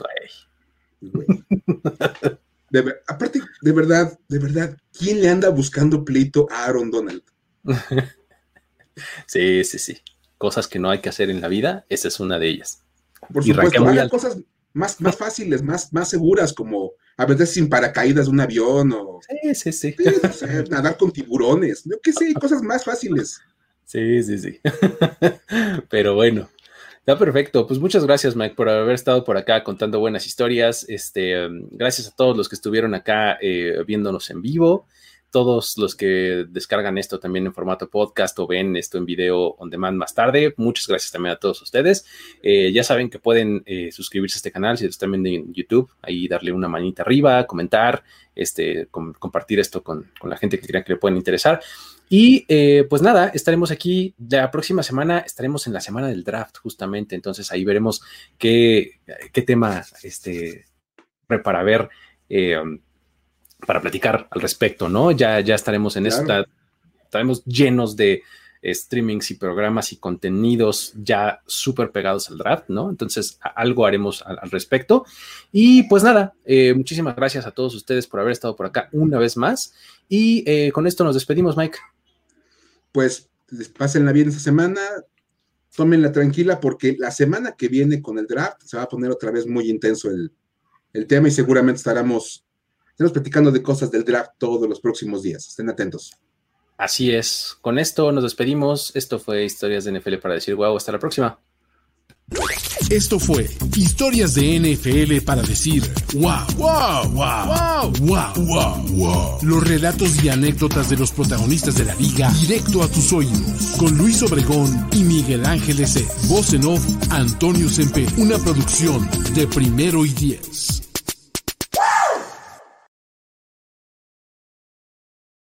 güey. [laughs] aparte, de verdad, de verdad, ¿quién le anda buscando pleito a Aaron Donald? Sí, sí, sí. Cosas que no hay que hacer en la vida, esa es una de ellas. Por supuesto, hay cosas más, más fáciles, más, más seguras, como a veces sin paracaídas de un avión o sí, sí, sí. nadar con tiburones, yo qué sé, [laughs] cosas más fáciles. Sí, sí, sí. [laughs] Pero bueno, está perfecto. Pues muchas gracias, Mike, por haber estado por acá contando buenas historias. Este, gracias a todos los que estuvieron acá eh, viéndonos en vivo. Todos los que descargan esto también en formato podcast o ven esto en video on demand más tarde, muchas gracias también a todos ustedes. Eh, ya saben que pueden eh, suscribirse a este canal si están viendo en YouTube, ahí darle una manita arriba, comentar, este, compartir esto con, la gente que crean que le pueden interesar. Y eh, pues nada, estaremos aquí la próxima semana, estaremos en la semana del draft justamente, entonces ahí veremos qué, qué tema este, para ver, para platicar al respecto, ¿no? Ya, ya estaremos en esta, estaremos llenos de, streamings y programas y contenidos ya súper pegados al draft, ¿no? Entonces, algo haremos al, respecto. Y pues nada, eh, muchísimas gracias a todos ustedes por haber estado por acá una vez más. Y eh, con esto nos despedimos, Mike. Pues pásenla bien esta semana, tómenla tranquila porque la semana que viene con el draft se va a poner otra vez muy intenso el, el tema y seguramente estaremos, estaremos platicando de cosas del draft todos los próximos días. Estén atentos. Así es. Con esto nos despedimos. Esto fue Historias de NFL para decir wow. Hasta la próxima. Esto fue Historias de NFL para decir wow, wow, wow, wow, wow, wow, Los relatos y anécdotas de los protagonistas de la liga directo a tus oídos. Con Luis Obregón y Miguel Ángeles C. Voz en off, Antonio Sempe. Una producción de primero y diez.